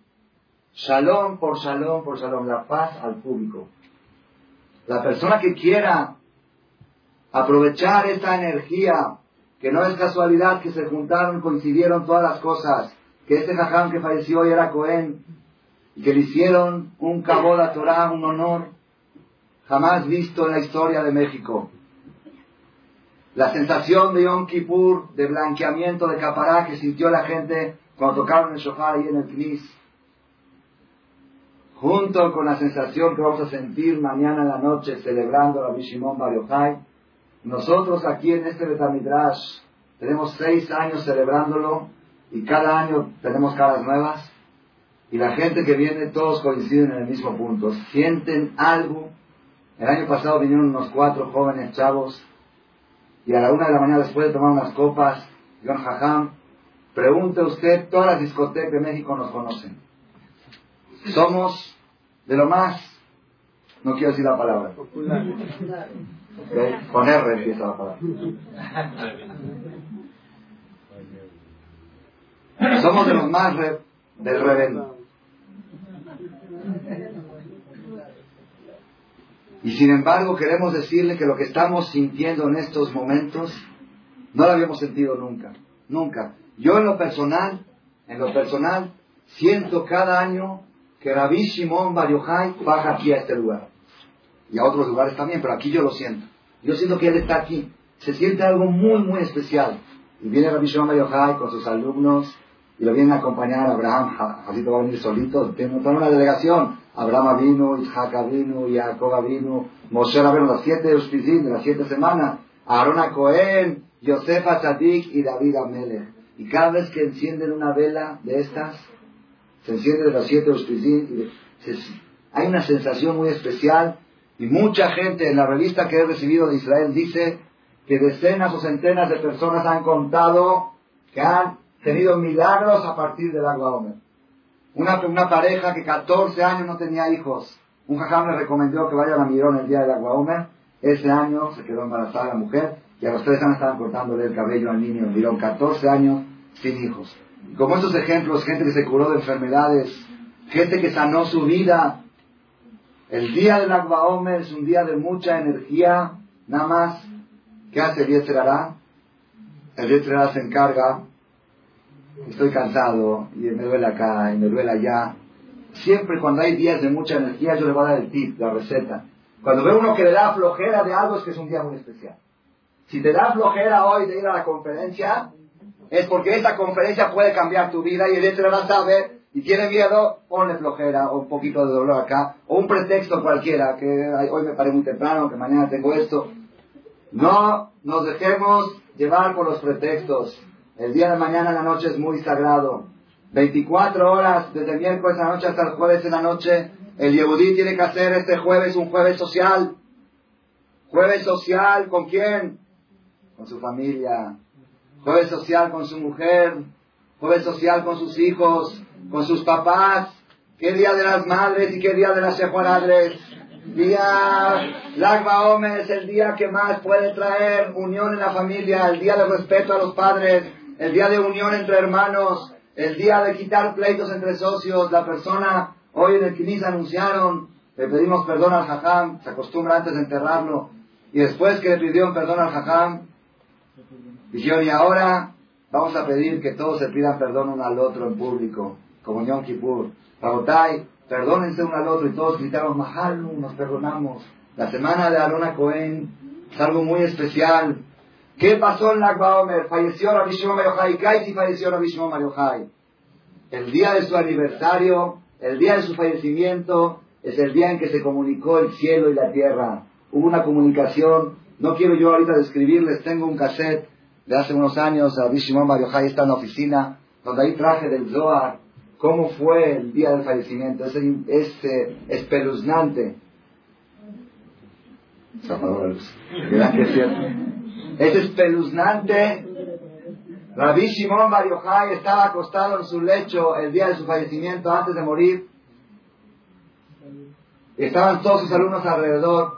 Shalom por shalom por shalom, la paz al público. La persona que quiera aprovechar esta energía, que no es casualidad que se juntaron, coincidieron todas las cosas, que este jajam que falleció hoy era Cohen, y que le hicieron un cabo a Torah, un honor jamás visto en la historia de México. La sensación de Yom Kippur, de blanqueamiento de capará que sintió la gente cuando tocaron el shofar ahí en el Knis, junto con la sensación que vamos a sentir mañana en la noche celebrando la Bishimon Bar Yochai, nosotros aquí en este Betamidrash tenemos seis años celebrándolo y cada año tenemos caras nuevas y la gente que viene, todos coinciden en el mismo punto. Sienten algo. El año pasado vinieron unos cuatro jóvenes chavos y a la una de la mañana después de tomar unas copas, John Jajam, pregunte usted, todas las discotecas de México nos conocen. Somos de lo más, no quiero decir la palabra. Con R empieza la palabra. Somos de los más del rebelde. Y sin embargo queremos decirle que lo que estamos sintiendo en estos momentos no lo habíamos sentido nunca, nunca. Yo en lo personal, en lo personal, siento cada año que Rabbi Shimon Bar baja aquí a este lugar. Y a otros lugares también, pero aquí yo lo siento. Yo siento que él está aquí. Se siente algo muy, muy especial. Y viene Rabbi Shimon Bar con sus alumnos y lo vienen a acompañar a Abraham. Jacito va a venir solito. Tiene una delegación. Abraham vino, Isaac vino, Jacob vino, Moshe vino, las siete de las siete semanas, Aarón a Cohen, Yosef a y David a Melech. Y cada vez que encienden una vela de estas, se enciende de las siete Uspizim, hay una sensación muy especial y mucha gente en la revista que he recibido de Israel dice que decenas o centenas de personas han contado que han tenido milagros a partir del agua Omer. Una, una pareja que 14 años no tenía hijos. Un jajam le recomendó que vayan a Mirón el día del agua Ese año se quedó embarazada la mujer y a los tres años estaban cortándole el cabello al niño en Mirón. 14 años sin hijos. Como estos ejemplos, gente que se curó de enfermedades, gente que sanó su vida. El día del Agba Omer es un día de mucha energía, nada más. ¿Qué hace el Yetzerará? El Yetzerará se encarga. Estoy cansado y me duele acá y me duele allá. Siempre cuando hay días de mucha energía yo le voy a dar el tip, la receta. Cuando ve uno que le da flojera de algo es que es un día muy especial. Si te da flojera hoy de ir a la conferencia, es porque esta conferencia puede cambiar tu vida y el hecho la sabe y tiene miedo, ponle flojera o un poquito de dolor acá, o un pretexto cualquiera, que hoy me paré muy temprano, que mañana tengo esto. No nos dejemos llevar por los pretextos. El día de mañana en la noche es muy sagrado. 24 horas, desde el miércoles a la noche hasta el jueves en la noche, el Yehudí tiene que hacer este jueves un jueves social. Jueves social, ¿con quién? Con su familia. Jueves social con su mujer. Jueves social con sus hijos, con sus papás. ¿Qué día de las madres y qué día de las secuaradres? Día Lagba Omer es el día que más puede traer unión en la familia, el día de respeto a los padres, el día de unión entre hermanos, el día de quitar pleitos entre socios. La persona Hoy en el Kinis anunciaron, le pedimos perdón al Jajam, se acostumbra antes de enterrarlo, y después que le pidieron perdón al Jajam, dijeron, y ahora vamos a pedir que todos se pidan perdón uno al otro en público, como Yom Kippur. Rabotai, perdónense uno al otro, y todos gritaron, Mahalu, nos perdonamos. La semana de Arona Cohen es algo muy especial. ¿Qué pasó en Lagba Omer? Falleció Rabbi Shimon ¿Qué si falleció Rabbi Shimon El día de su aniversario, el día de su fallecimiento es el día en que se comunicó el cielo y la tierra. Hubo una comunicación. No quiero yo ahorita describirles, tengo un cassette de hace unos años, a Shimon Mario está en la oficina, donde ahí traje del Zohar cómo fue el día del fallecimiento. Es, es eh, espeluznante. Es espeluznante Rabbi Shimon Bar estaba acostado en su lecho el día de su fallecimiento, antes de morir. Estaban todos sus alumnos alrededor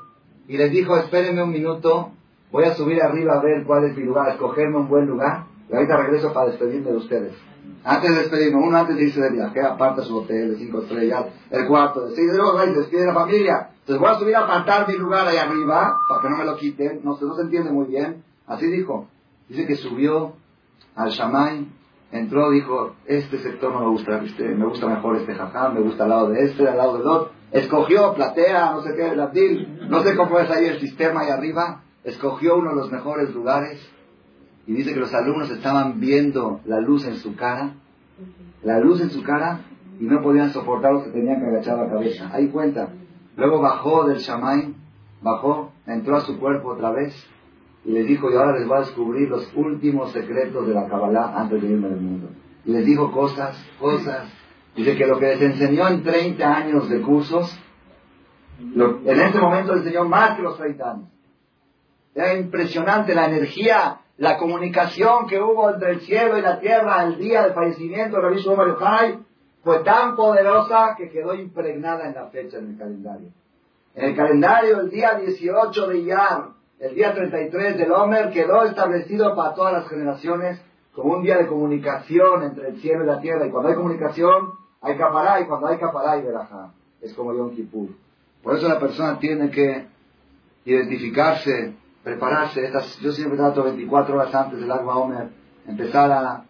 y les dijo, espérenme un minuto, voy a subir arriba a ver cuál es mi lugar, escogerme un buen lugar y ahorita regreso para despedirme de ustedes. Antes de despedirme, uno antes de irse de viaje, aparta su hotel de cinco estrellas, el cuarto, de seis de despide la familia. Entonces voy a subir a apartar mi lugar ahí arriba, para que no me lo quiten, no, no se entiende muy bien. Así dijo. Dice que subió al Shamay, entró, dijo, este sector no me gusta, este, me gusta mejor este jajam, me gusta al lado de este, al lado del otro. Escogió, platea, no sé qué, el no sé cómo es ahí el sistema ahí arriba. Escogió uno de los mejores lugares y dice que los alumnos estaban viendo la luz en su cara, la luz en su cara y no podían soportar que tenían que agachar la cabeza. Ahí cuenta. Luego bajó del Shamay, bajó, entró a su cuerpo otra vez y les dijo, y ahora les voy a descubrir los últimos secretos de la Kabbalah antes de irme del mundo. Y les dijo cosas, cosas. Dice que lo que les enseñó en 30 años de cursos, en ese momento enseñó más que los 30 años. Era impresionante la energía, la comunicación que hubo entre el cielo y la tierra el día del fallecimiento de Rabbi Shimon fue tan poderosa que quedó impregnada en la fecha en el calendario. En el calendario, el día 18 de Iyar, el día 33 del Homer quedó establecido para todas las generaciones como un día de comunicación entre el cielo y la tierra. Y cuando hay comunicación, hay capará, y cuando hay capará, hay verajá. Es como Yom Kippur. Por eso la persona tiene que identificarse, prepararse. yo siempre trato 24 horas antes del Agua Homer, empezar a,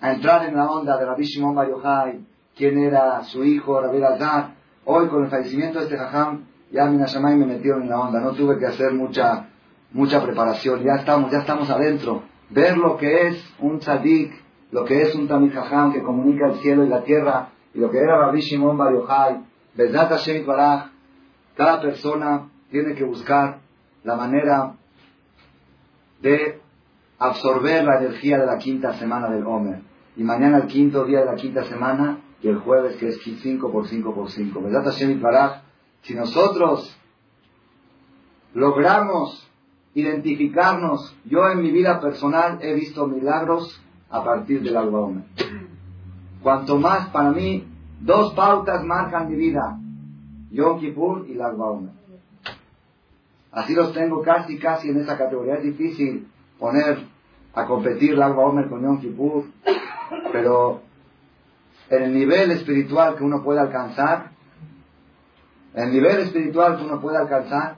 entrar en la onda de Rabbi Shimon Bar Yochai, quién era su hijo, Rabbi Azar. Hoy, con el fallecimiento de este Jajam, ya Minashamay me metieron en la onda, no tuve que hacer mucha, mucha preparación, ya estamos, ya estamos adentro. Ver lo que es un tzadik, lo que es un tamid que comunica el cielo y la tierra, y lo que era Rabbi Shimon Bar Yochai, Hashem Baraj, cada persona tiene que buscar la manera de absorber la energía de la quinta semana del Omer. Y mañana el quinto día de la quinta semana y el jueves que es 5 por 5 por 5. Besat Hashem Baraj si nosotros logramos identificarnos, yo en mi vida personal he visto milagros a partir del Alba Cuanto más, para mí, dos pautas marcan mi vida, Yom Kippur y el Alba Así los tengo casi, casi en esa categoría. Es difícil poner a competir el Alba con Yom Kippur. Pero en el nivel espiritual que uno puede alcanzar, en el nivel espiritual que uno puede alcanzar,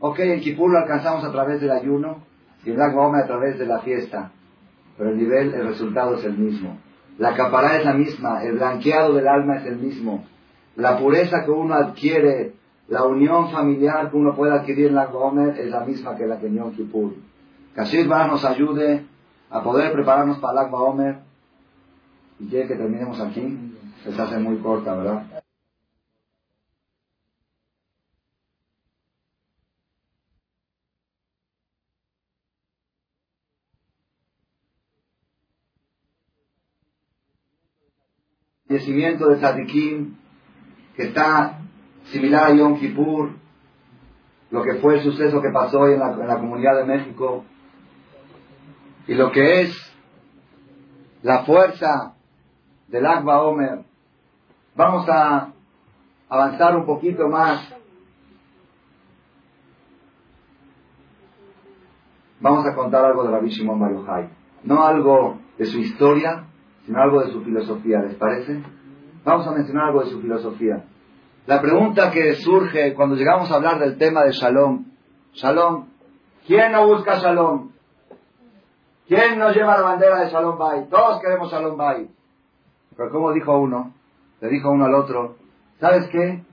ok, el Kipur lo alcanzamos a través del ayuno y el Lag a través de la fiesta, pero el nivel, el resultado es el mismo. La capará es la misma, el blanqueado del alma es el mismo. La pureza que uno adquiere, la unión familiar que uno puede adquirir en la Gomer es la misma que la que en Yom Kippur. Que nos ayude a poder prepararnos para el Omer y quiere que terminemos aquí. Se hace muy corta, ¿verdad? fallecimiento de Sadikim, que está similar a Yom Kippur, lo que fue el suceso que pasó hoy en la comunidad de México, y lo que es la fuerza del Akba Omer. Vamos a avanzar un poquito más. Vamos a contar algo de Rabbi Shimon Bar No algo de su historia, sino algo de su filosofía. ¿Les parece? Vamos a mencionar algo de su filosofía. La pregunta que surge cuando llegamos a hablar del tema de Shalom. Shalom. ¿Quién no busca Shalom? ¿Quién nos lleva la bandera de Shalom Bay? Todos queremos Shalom Bay. Pero como dijo uno, le dijo uno al otro, ¿sabes qué?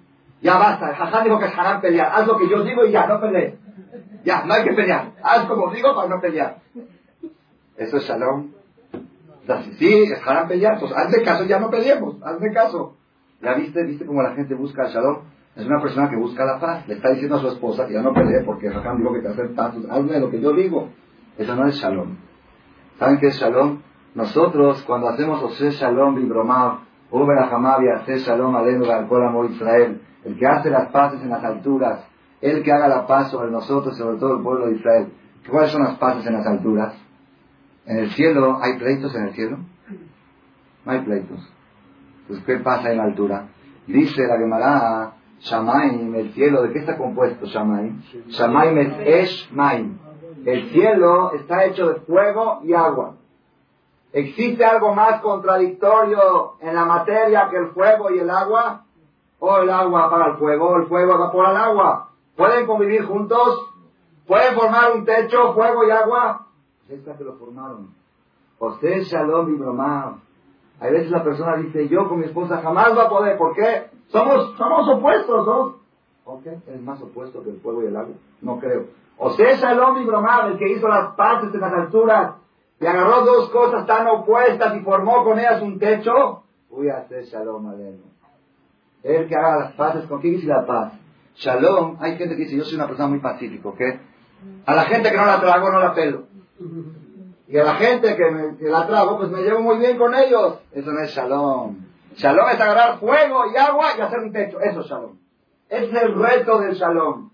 Ya basta, Jajá dijo que es haram pelear. Haz lo que yo digo y ya, no pelees. Ya, no hay que pelear. Haz como digo para no pelear. Eso es Shalom. Sí, es haram pelear. Pues hazme caso, ya no peleemos. Hazme caso. ¿Ya viste? ¿Viste cómo la gente busca el Shalom? Es una persona que busca la paz. Le está diciendo a su esposa que ya no pelee porque Jajam dijo que te hacer tantos. Hazme lo que yo digo. Eso no es Shalom. ¿Saben qué es Shalom? Nosotros, cuando hacemos Ose Shalom Vibromav, Uber Ahamav Ase Shalom Alenu Amor Israel, el que hace las paces en las alturas, el que haga la paz sobre nosotros y sobre todo el pueblo de Israel. ¿Cuáles son las paces en las alturas? ¿En el cielo hay pleitos en el cielo? No hay pleitos. Pues, ¿qué pasa en la altura? Dice la Gemara, Shamaim, el cielo, ¿de qué está compuesto Shamaim? Shamaim es Eshmaim. El cielo está hecho de fuego y agua. ¿Existe algo más contradictorio en la materia que el fuego y el agua? ¿O el agua para el fuego, o el fuego evapora el agua? ¿Pueden convivir juntos? ¿Pueden formar un techo, fuego y agua? Esta que lo formaron. José Shalom y Bromar. A veces la persona dice, yo con mi esposa jamás va a poder. ¿Por qué? Somos, somos opuestos, ¿no? ¿Ok? ¿Es más opuesto que el fuego y el agua? No creo. Sea, Shalom y Bromar, el que hizo las partes de las alturas, y agarró dos cosas tan opuestas y formó con ellas un techo, voy a hacer Shalom Aleno. El que haga las paces, ¿con quién dice la paz? Shalom, hay gente que dice, yo soy una persona muy pacífico, ¿qué? A la gente que no la trago, no la pelo. Y a la gente que, que la trago, pues me llevo muy bien con ellos. Eso no es Shalom. Shalom es agarrar fuego y agua y hacer un techo. Eso es Shalom. Ese es el reto del Shalom.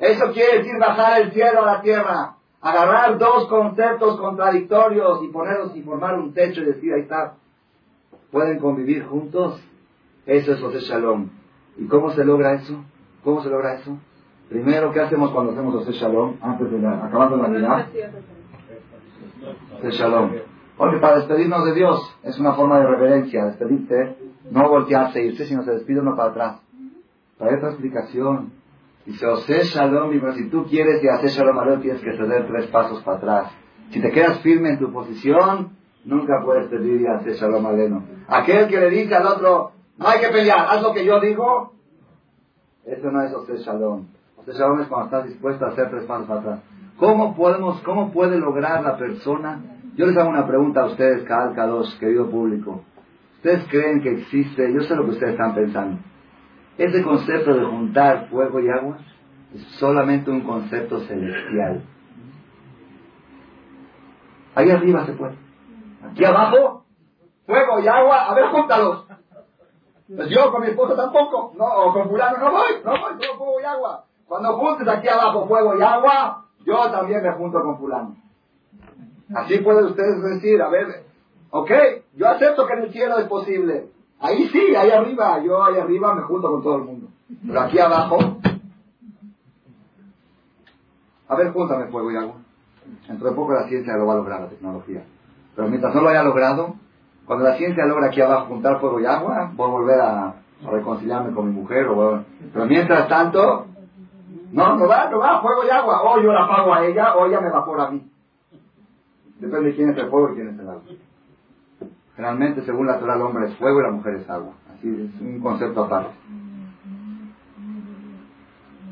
Eso quiere decir bajar el cielo a la tierra, agarrar dos conceptos contradictorios y ponerlos y formar un techo y decir, ahí está, pueden convivir juntos. Eso es José Shalom. ¿Y cómo se logra eso? ¿Cómo se logra eso? Primero, ¿qué hacemos cuando hacemos José Shalom? Antes de la, acabando la Navidad. José Shalom. Porque para despedirnos de Dios es una forma de reverencia, despedirte, no voltearse irse, sino se despide uno para atrás. Para otra explicación. Dice, Ose Shalom, si tú quieres y hacer Shalom a tienes que ceder tres pasos para atrás. Si te quedas firme en tu posición, nunca puedes pedir y hacer Shalom Aleno. Aquel que le dice al otro, no hay que pelear, haz lo que yo digo, eso no es Ose Shalom. Ose Shalom es cuando estás dispuesto a hacer tres pasos para atrás. ¿Cómo podemos, cómo puede lograr la persona? Yo les hago una pregunta a ustedes, cada dos, querido público. ¿Ustedes creen que existe? Yo sé lo que ustedes están pensando. Ese concepto de juntar fuego y agua es solamente un concepto celestial. Ahí arriba se puede. Aquí abajo, fuego y agua, a ver, júntalos. Pues yo con mi esposa tampoco, no, o con fulano no voy, no voy, solo fuego y agua. Cuando juntes aquí abajo fuego y agua, yo también me junto con fulano. Así pueden ustedes decir, a ver, ok, yo acepto que en el cielo es posible, Ahí sí, ahí arriba, yo ahí arriba me junto con todo el mundo. Pero aquí abajo, a ver, júntame fuego y agua. Dentro de poco la ciencia lo va a lograr, la tecnología. Pero mientras no lo haya logrado, Cuando la ciencia logra aquí abajo juntar fuego y agua, voy a volver a, reconciliarme con mi mujer. O Pero mientras tanto, no, no va, no va, fuego y agua. O yo la pago a ella, o ella me evapora a mí. Depende de quién es el fuego y quién es el agua. Generalmente, según la Torah, el hombre es fuego y la mujer es agua. Así es un concepto aparte.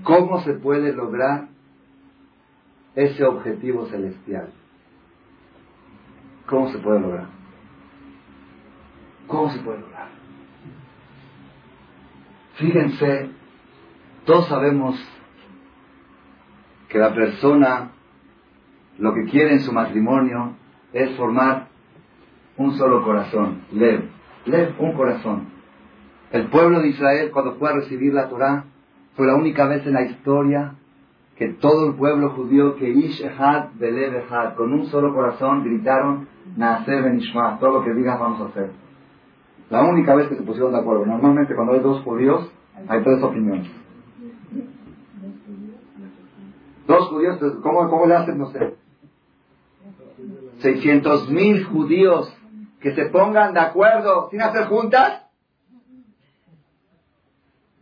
¿Cómo se puede lograr ese objetivo celestial? ¿Cómo se puede lograr? ¿Cómo se puede lograr? Fíjense, todos sabemos que la persona lo que quiere en su matrimonio es formar un solo corazón, Lev, Lev, un corazón. El pueblo de Israel cuando fue a recibir la Torah fue la única vez en la historia que todo el pueblo judío que Ish Belev con un solo corazón gritaron Nacer Benishma, todo lo que digas vamos a hacer. La única vez que se pusieron de acuerdo. Normalmente cuando hay dos judíos hay tres opiniones. Dos judíos, ¿cómo, cómo le hacen? No sé. 600 mil judíos que se pongan de acuerdo sin hacer juntas.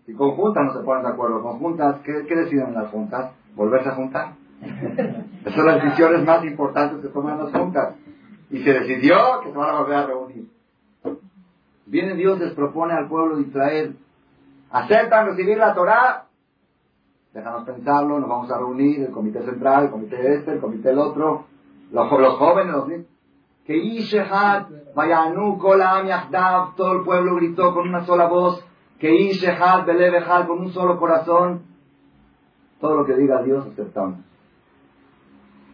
Y con juntas no se ponen de acuerdo. Con juntas, ¿qué, qué deciden las juntas? ¿Volverse a juntar? Esas son las decisiones más importantes que toman las juntas. Y se decidió que se van a volver a reunir. Viene Dios, les propone al pueblo de Israel, aceptan recibir la Torah, déjanos pensarlo, nos vamos a reunir, el comité central, el comité este, el comité el otro, los, los jóvenes, los niños. Que Ishehat, Vayanu, Kolam, Yahdav, todo el pueblo gritó con una sola voz, que Ishehat, Belebehal, con un solo corazón, todo lo que diga Dios aceptamos.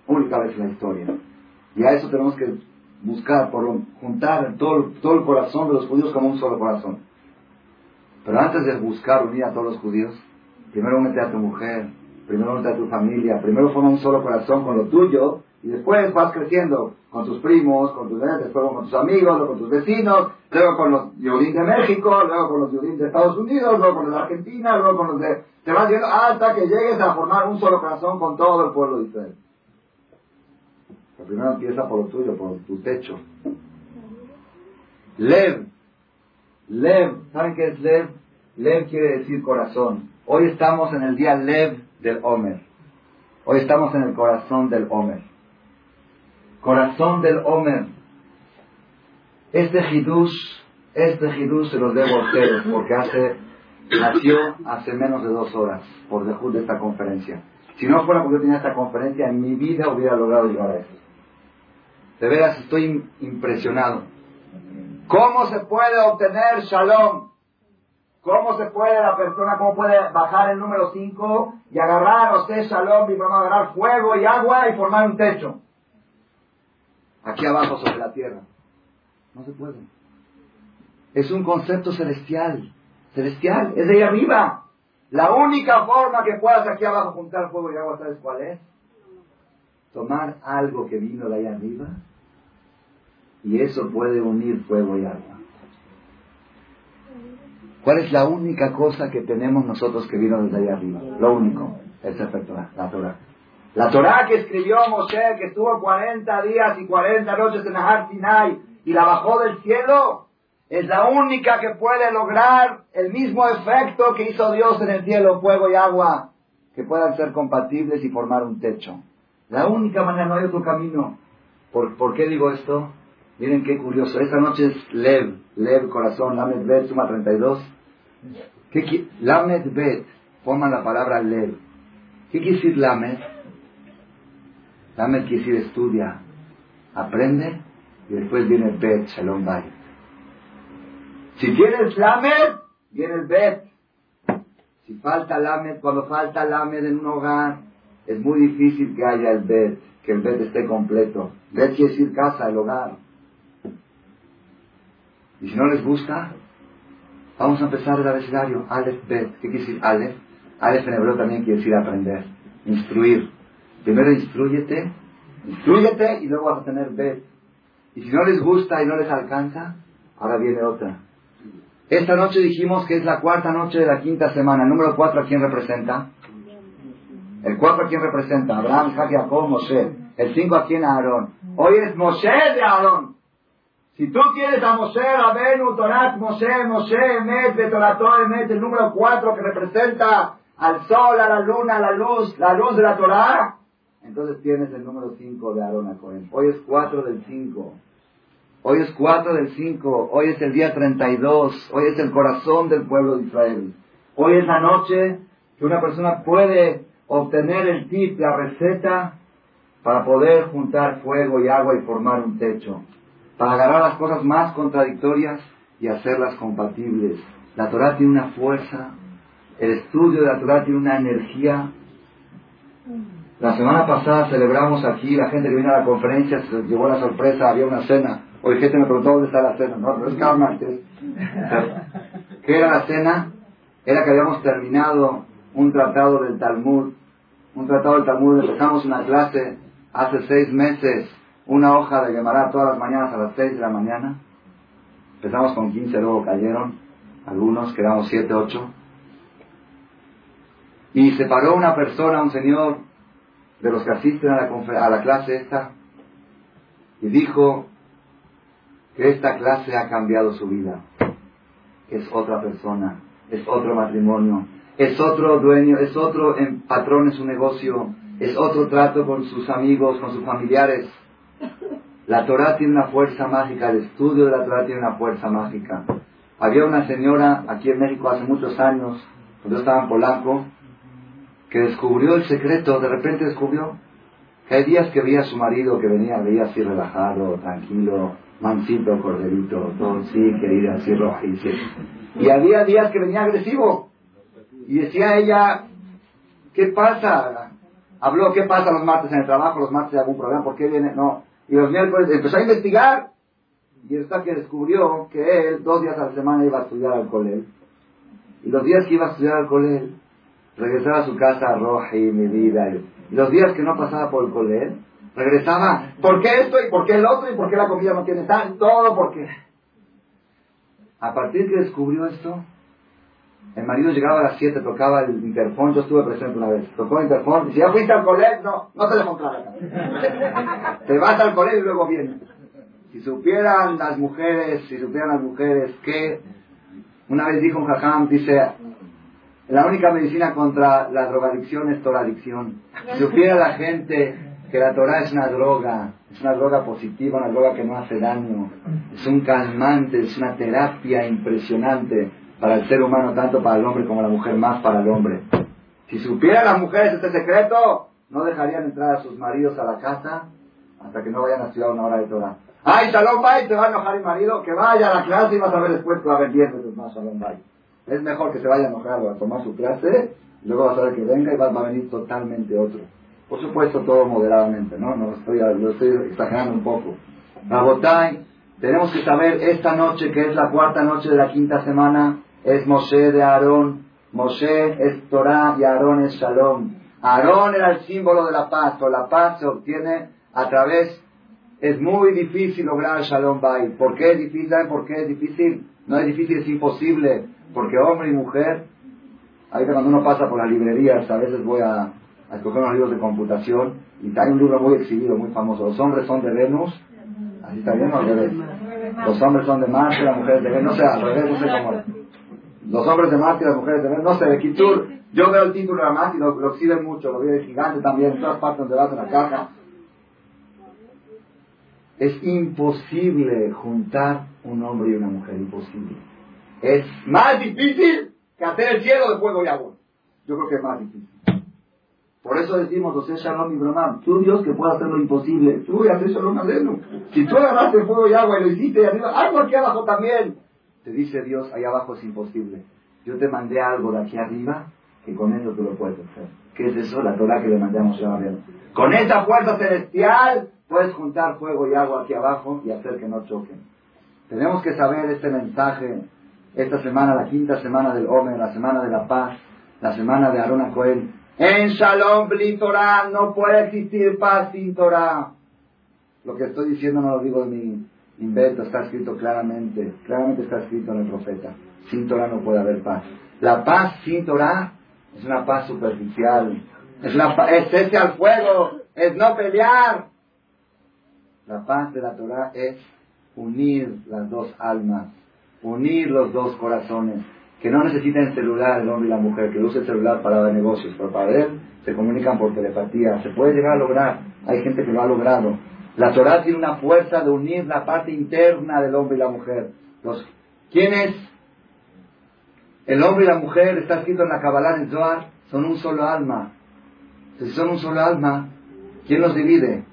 Única vez en la historia. Y a eso tenemos que buscar, por juntar todo, todo el corazón de los judíos como un solo corazón. Pero antes de buscar unir a todos los judíos, primero únete a tu mujer, primero únete a tu familia, primero forma un solo corazón con lo tuyo, y después vas creciendo con tus primos, con tus después con tus amigos, luego con tus vecinos, luego con los Yudín de México, luego con los Yudín de Estados Unidos, luego con los de Argentina, luego con los de... Te vas viendo hasta que llegues a formar un solo corazón con todo el pueblo de Israel. Pero primero empieza por lo tuyo, por tu techo. Lev. Lev. ¿Saben qué es Lev? Lev quiere decir corazón. Hoy estamos en el día Lev del Homer. Hoy estamos en el corazón del Homer. Corazón del Homer. Este Hidush, este Hidush se los debo a ustedes porque hace, nació hace menos de dos horas por dejud de esta conferencia. Si no fuera porque yo tenía esta conferencia, en mi vida hubiera logrado llegar a eso. De veras estoy impresionado. ¿Cómo se puede obtener shalom? ¿Cómo se puede la persona, cómo puede bajar el número 5 y agarrar a usted shalom y agarrar fuego y agua y formar un techo? Aquí abajo sobre la tierra. No se puede. Es un concepto celestial. Celestial, es de ahí arriba. La única forma que puedas aquí abajo juntar fuego y agua, ¿sabes cuál es? tomar algo que vino de ahí arriba y eso puede unir fuego y agua. ¿Cuál es la única cosa que tenemos nosotros que vino desde ahí arriba? Lo único, es la Torah. La Torah que escribió Moshe, que estuvo 40 días y 40 noches en Ahar Sinai y la bajó del cielo, es la única que puede lograr el mismo efecto que hizo Dios en el cielo, fuego y agua, que puedan ser compatibles y formar un techo. La única manera, no hay otro camino. ¿Por, qué digo esto? Miren qué curioso. Esta noche es Lev, Lev, corazón, Lamed Bet, suma 32. ¿Qué, Lamed Bet, pongan la palabra Lev. ¿Qué quiere decir Lamed? Lamed quiere decir estudia, aprende y después viene Bet, Shalom Bay. Si tienes Lamed, viene el Bet. Si falta Lamed, cuando falta Lamed en un hogar, es muy difícil que haya el bed, que el bed esté completo. Bed quiere decir casa, el hogar. Y si no les gusta, vamos a empezar el abecedario. Aleph, Bet. ¿Qué quiere decir Aleph? Aleph en también quiere decir aprender, instruir. Primero instruyete, instruyete y luego vas a tener Bet. Y si no les gusta y no les alcanza, ahora viene otra. Esta noche dijimos que es la cuarta noche de la quinta semana. El número cuatro, ¿a quién representa? El 4 a quién representa? Abraham, Isaac, Jacob, Moshe. El 5 a quién? Aarón. Hoy es Moshe de Aarón. Si tú quieres a Moshe, Rabenu, Torat, Moshe, Moshe, Emet, Betorato, Emet, el número 4 que representa al sol, a la luna, a la luz, la luz de la Torah, entonces tienes el número 5 de Aarón Cohen. Hoy es 4 del 5. Hoy es 4 del 5. Hoy es el día 32. Hoy es el corazón del pueblo de Israel. Hoy es la noche que una persona puede obtener el tip, la receta, para poder juntar fuego y agua y formar un techo. Para agarrar las cosas más contradictorias y hacerlas compatibles. La Torah tiene una fuerza. El estudio de la Torah tiene una energía la semana pasada celebramos aquí, la gente que vino a la conferencia se llevó la sorpresa, había una cena. Hoy gente me preguntó dónde está la cena. No, no es Karl ¿Qué era la cena? Era que habíamos terminado un tratado del Talmud. Un tratado del Talmud, empezamos una clase hace seis meses, una hoja de Gemara todas las mañanas a las seis de la mañana. Empezamos con 15, luego cayeron algunos, quedamos siete, ocho. Y se paró una persona, un señor, de los que asisten a la, a la clase esta y dijo que esta clase ha cambiado su vida. Es otra persona, es otro matrimonio, es otro dueño, es otro patrón en su negocio, es otro trato con sus amigos, con sus familiares. La Torah tiene una fuerza mágica, el estudio de la Torah tiene una fuerza mágica. Había una señora aquí en México hace muchos años, cuando estaba en Polanco, que descubrió el secreto, de repente descubrió que hay días que veía a su marido que venía, veía así relajado, tranquilo, mansito, corderito, todo sí, querida, así rojizo. Y había días que venía agresivo. Y decía ella, ¿qué pasa? Habló, ¿qué pasa los martes en el trabajo? Los martes hay algún problema, ¿por qué viene? No. Y los miércoles empezó a investigar. Y está que descubrió que él dos días a la semana iba a estudiar al colegio. Y los días que iba a estudiar al colegio, regresaba a su casa roja y mi vida. Y los días que no pasaba por el colegio, regresaba, ¿por qué esto y por qué el otro y por qué la comida no tiene tal? Todo porque... A partir que descubrió esto, el marido llegaba a las 7, tocaba el interfón, yo estuve presente una vez, tocó el interfón, y si ya fuiste al colegio, no, no te dejo entrar te vas al colegio y luego vienes. Si supieran las mujeres, si supieran las mujeres que, una vez dijo un jajam, dice, la única medicina contra la drogadicción es toradicción. Si supiera la gente que la Torah es una droga, es una droga positiva, una droga que no hace daño, es un calmante, es una terapia impresionante para el ser humano, tanto para el hombre como la mujer, más para el hombre. Si supieran las mujeres este secreto, no dejarían entrar a sus maridos a la casa hasta que no vayan a estudiar una hora de Torah. ¡Ay, Shalom Bay! Te va a enojar el marido, que vaya a la clase y vas a ver después que va a 10 veces más Shalom Bay. Es mejor que se vaya enojado a tomar su clase, luego vas a ver que venga y va, a venir totalmente otro. Por supuesto, todo moderadamente, ¿no? No estoy, lo estoy exagerando un poco. Rabotai, tenemos que saber esta noche, que es la cuarta noche de la quinta semana, es Moshe de Aarón. Moshe es Torah y Aarón es Shalom. Aarón era el símbolo de la paz, pero la paz se obtiene a través, es muy difícil lograr Shalom Bay. ¿Por qué es difícil? ¿Por qué es difícil? No es difícil, es imposible. Porque hombre y mujer, ahí cuando uno pasa por las librerías, a veces voy a, escoger unos libros de computación y hay un libro muy exhibido, muy famoso. Los hombres son de Venus, así está bien, Los hombres son de Marte, las mujeres de Venus, no sé, al revés, no sé cómo. Los hombres de Marte y las mujeres de Venus, no sé, de Kitur. Yo veo el título de Marte y lo, lo exhiben mucho, lo veo de gigante también, en todas partes donde vas en la caja. Es imposible juntar un hombre y una mujer, imposible. Es más difícil que hacer el cielo de fuego y agua. Yo creo que es más difícil. Por eso decimos, José Shalom y Brahman, tú Dios que puede hacer lo imposible, tú voy a hacer Shalom Alenu. Si tú agarraste fuego y agua y lo hiciste y arriba, algo aquí abajo también. Te dice Dios, ahí abajo es imposible. Yo te mandé algo de aquí arriba que con eso tú lo puedes hacer. ¿Qué es eso? La Torah que le mandamos a Con esa fuerza celestial puedes juntar fuego y agua aquí abajo y hacer que no choquen. Tenemos que saber este mensaje esta semana, la quinta semana del Omer, la semana de la paz, la semana de Arona Cohen. En Shalom Bli Torah no puede existir paz sin Torah. Lo que estoy diciendo no lo digo de mi invento, está escrito claramente, claramente está escrito en el profeta. Sin Torah no puede haber paz. La paz sin Torah es una paz superficial, es, ese al fuego, es no pelear. La paz de la Torah es unir las dos almas, unir los dos corazones, que no necesiten celular el hombre y la mujer, que use el celular para negocios, pero para él se comunican por telepatía, se puede llegar a lograr, hay gente que lo ha logrado. La Torah tiene una fuerza de unir la parte interna del hombre y la mujer. Los, ¿Quién es? El hombre y la mujer, está escrito en la Kabbalah en Zohar, son un solo alma. Si son un solo alma, ¿quién los divide?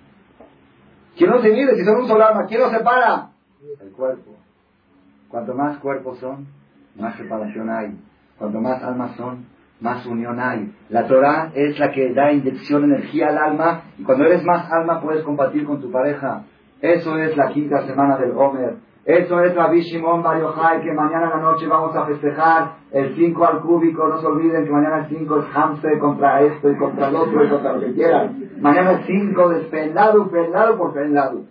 ¿Quién los divide si son un solo alma? ¿Quién los separa? El cuerpo. Cuanto más cuerpos son, más separación hay. Cuanto más almas son, más unión hay. La Torah es la que da inyección, energía al alma, y cuando eres más alma puedes compartir con tu pareja. Eso es la quinta semana del Homer. Eso es la Shimon Bar que mañana en la noche vamos a festejar el 5 al cúbico. No se olviden que mañana el 5 es hamster contra esto y contra el otro y contra lo que quieran. Mañana el 5 es pelado, pelado por pelado.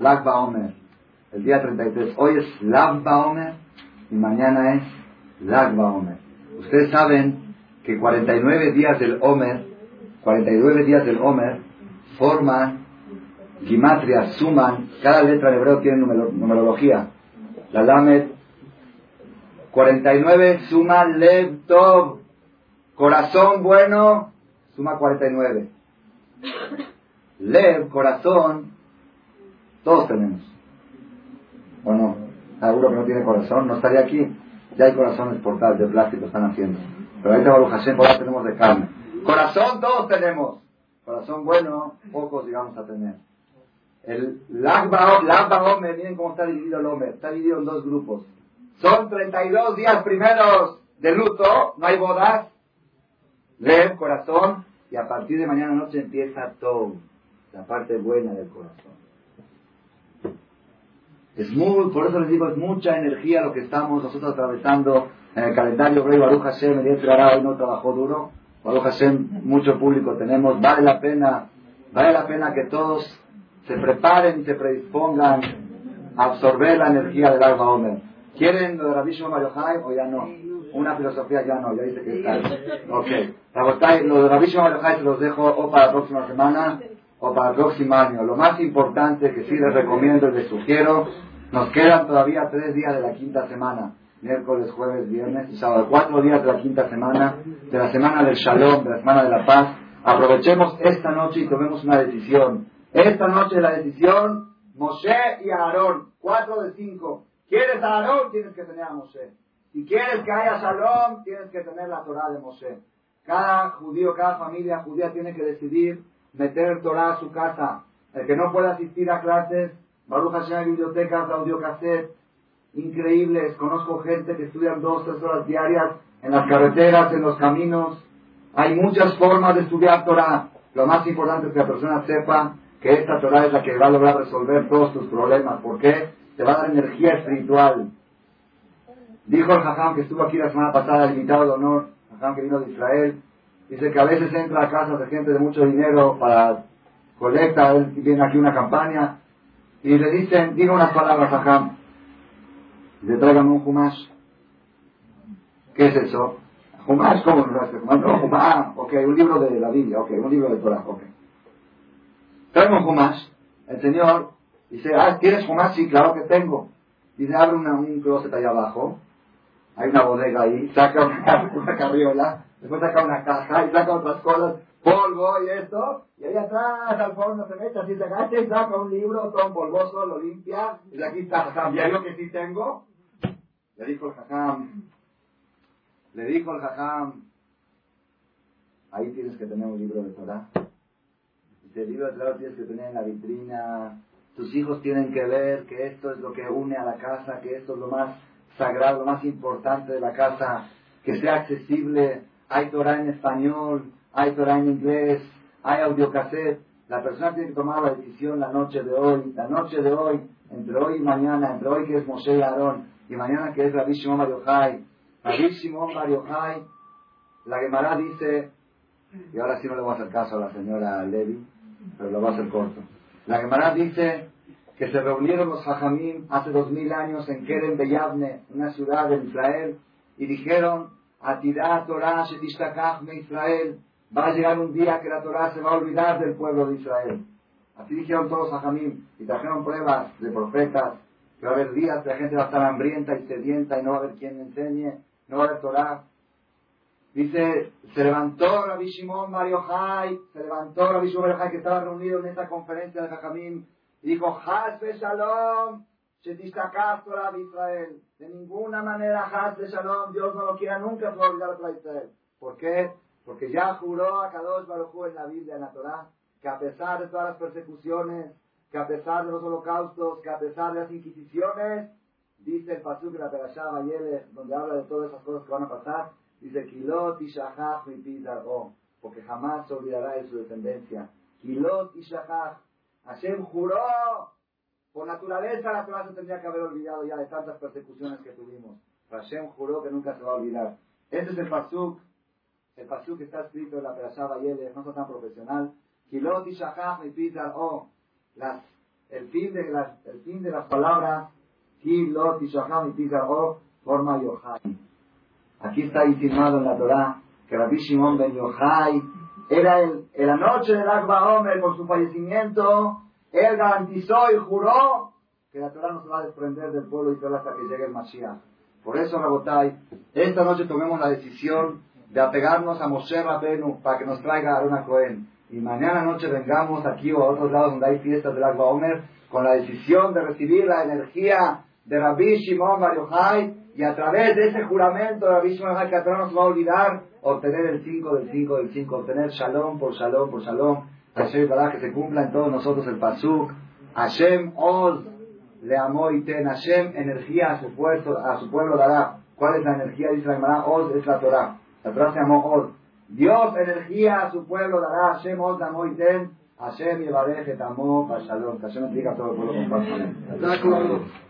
Lag Omer, el día 33. Hoy es Lag Omer y mañana es Lag Omer. Ustedes saben que 49 días del Omer, 49 días del Omer forman Gimatria, suman, cada letra de hebreo tiene numerología. La Lamed, 49 suma Lev Tov, corazón bueno, suma 49. Lev, corazón, todos tenemos. ¿O no? Alguno que no tiene corazón no estaría aquí. Ya hay corazones portables de plástico, están haciendo. Pero ahorita Baruch Hashem, ahora tenemos de carne. Corazón todos tenemos. Corazón bueno, pocos digamos a tener. El Lagba Omer, miren cómo está dividido el Omer. Está dividido en dos grupos. Son 32 días primeros de luto, no hay bodas. Lev, corazón, y a partir de mañana noche empieza todo, la parte buena del corazón. Es muy, por eso les digo, es mucha energía lo que estamos nosotros atravesando en el calendario Rey Baruch Hashem, el día hoy no trabajó duro. Baruch Hashem, mucho público tenemos, vale la pena, vale la pena que todos se preparen se predispongan a absorber la energía del Alba Omer. ¿Quieren lo de Rabbi Shimon o ya no? Una filosofía ya no, ya dice que está. Ok. Lo de Rabbi Shimon se los dejo o para la próxima semana o para el próximo año. Lo más importante que sí les recomiendo y les sugiero, nos quedan todavía tres días de la quinta semana. Miércoles, jueves, viernes y sábado. Cuatro días de la quinta semana, de la semana del Shalom, de la semana de la paz. Aprovechemos esta noche y tomemos una decisión. Esta noche la decisión, Moshe y Aarón, cuatro de cinco. ¿Quieres a Aarón? Tienes que tener a Moshe. Si quieres que haya Shalom, tienes que tener la Torah de Moshe. Cada judío, cada familia judía tiene que decidir meter Torah a su casa. El que no pueda asistir a clases, Baruch Hashem, bibliotecas, audiocassette, increíbles. Conozco gente que estudian dos, tres horas diarias en las carreteras, en los caminos. Hay muchas formas de estudiar Torah. Lo más importante es que la persona sepa que esta Torah es la que va a lograr resolver todos tus problemas. ¿Por qué? Te va a dar energía espiritual. Dijo el Jajam que estuvo aquí la semana pasada, el invitado de honor, Jajam que vino de Israel, dice que a veces entra a casas de gente de mucho dinero para colecta, él viene aquí una campaña, y le dicen, diga unas palabras, Jajam, le traigan un Humash. ¿Qué es eso? Humash, ¿cómo lo hace? No, Humash, ok, un libro de la Biblia, ok, un libro de Torah, ok. Tengo Humash. El Señor dice, ah, ¿tienes Humash? Sí, claro que tengo. Dice, abre una, un closet ahí abajo. Hay una bodega ahí. Saca una, carriola. Después saca una caja y saca otras cosas. Polvo y esto. Y ahí atrás al fondo se mete así, se agacha y saca un libro todo polvoso, lo limpia. Y aquí está Jajam. ¿Ya lo que sí tengo? Le dijo el Jajam. Le dijo el Jajam. Ahí tienes que tener un libro de Torah. Este libro de tienes que tener en la vitrina. Tus hijos tienen que ver que esto es lo que une a la casa, que esto es lo más sagrado, lo más importante de la casa, que sea accesible. Hay Torah en español, hay Torah en inglés, hay audiocassette. La persona tiene que tomar la decisión la noche de hoy, la noche de hoy, entre hoy y mañana, entre hoy que es Moshe y Aarón, y mañana que es Rabbi Shimon Bar Yochai. Rabbi Shimon la Gemara dice, y ahora sí no le voy a hacer caso a la señora Levi, pero lo va a hacer corto. La Gemara dice que se reunieron los Hajamim hace dos mil años en Kerem Beyavne, una ciudad de Israel, y dijeron, Atidah Torah me Israel, va a llegar un día que la Torah se va a olvidar del pueblo de Israel. Así dijeron todos a Jamín y trajeron pruebas de profetas que va a haber días que la gente va a estar hambrienta y sedienta y no va a haber quien enseñe, no va a haber Torah. Dice, se levantó Rabbi Shimon Mario se levantó Rabbi Shimon Mario que estaba reunido en esta conferencia de Jajamim, y dijo, Hasbe Shalom, Shetistakaf Torah de Israel. De ninguna manera Hasbe Shalom, Dios no lo quiera nunca por olvidar a Israel. ¿Por qué? Porque ya juró a Kadosh Baruj en la Biblia, en la Torah, que a pesar de todas las persecuciones, que a pesar de los holocaustos, que a pesar de las inquisiciones, dice el Pasuk de la Perashá Mayele, donde habla de todas esas cosas que van a pasar, dice Kilot y porque jamás se olvidará de su descendencia. Kilot y Hashem juró, por naturaleza la Torah se tendría que haber olvidado ya de tantas persecuciones que tuvimos. Hashem juró que nunca se va a olvidar. Este es el Pasuk, el Pasuk que está escrito en la Perashá Mayele, no es tan profesional. Kilot y las, el, fin de las, el fin de las palabras Kilot y forma Yohai. Aquí está insinuado en la Torah que Rabbi Shimon ben Yohai era el, en la noche del Akba Omer por su fallecimiento, él garantizó y juró que la Torah no se va a desprender del pueblo Israel hasta que llegue el Mashiach. Por eso, Rabotai, esta noche tomemos la decisión de apegarnos a Moshe Rabenu para que nos traiga a Aruna Cohen y mañana noche vengamos aquí o a otros lados donde hay fiestas del Agua Omer con la decisión de recibir la energía de Rabbi Shimon Bar y a través de ese juramento que no nos va a olvidar obtener el 5 del 5 del 5, obtener shalom por shalom por shalom. Hashem para que se cumpla en todos nosotros el pasuk. Hashem Oz le amó y ten. Hashem energía a su pueblo, dará. ¿Cuál es la energía? Dice la Oz es la Torah. La Torah se llamó Oz. Dios energía a su pueblo dará Hashem Oz Ten, Hashem Yevarej Etamo Shalom. Hashem bendiga a todo el pueblo con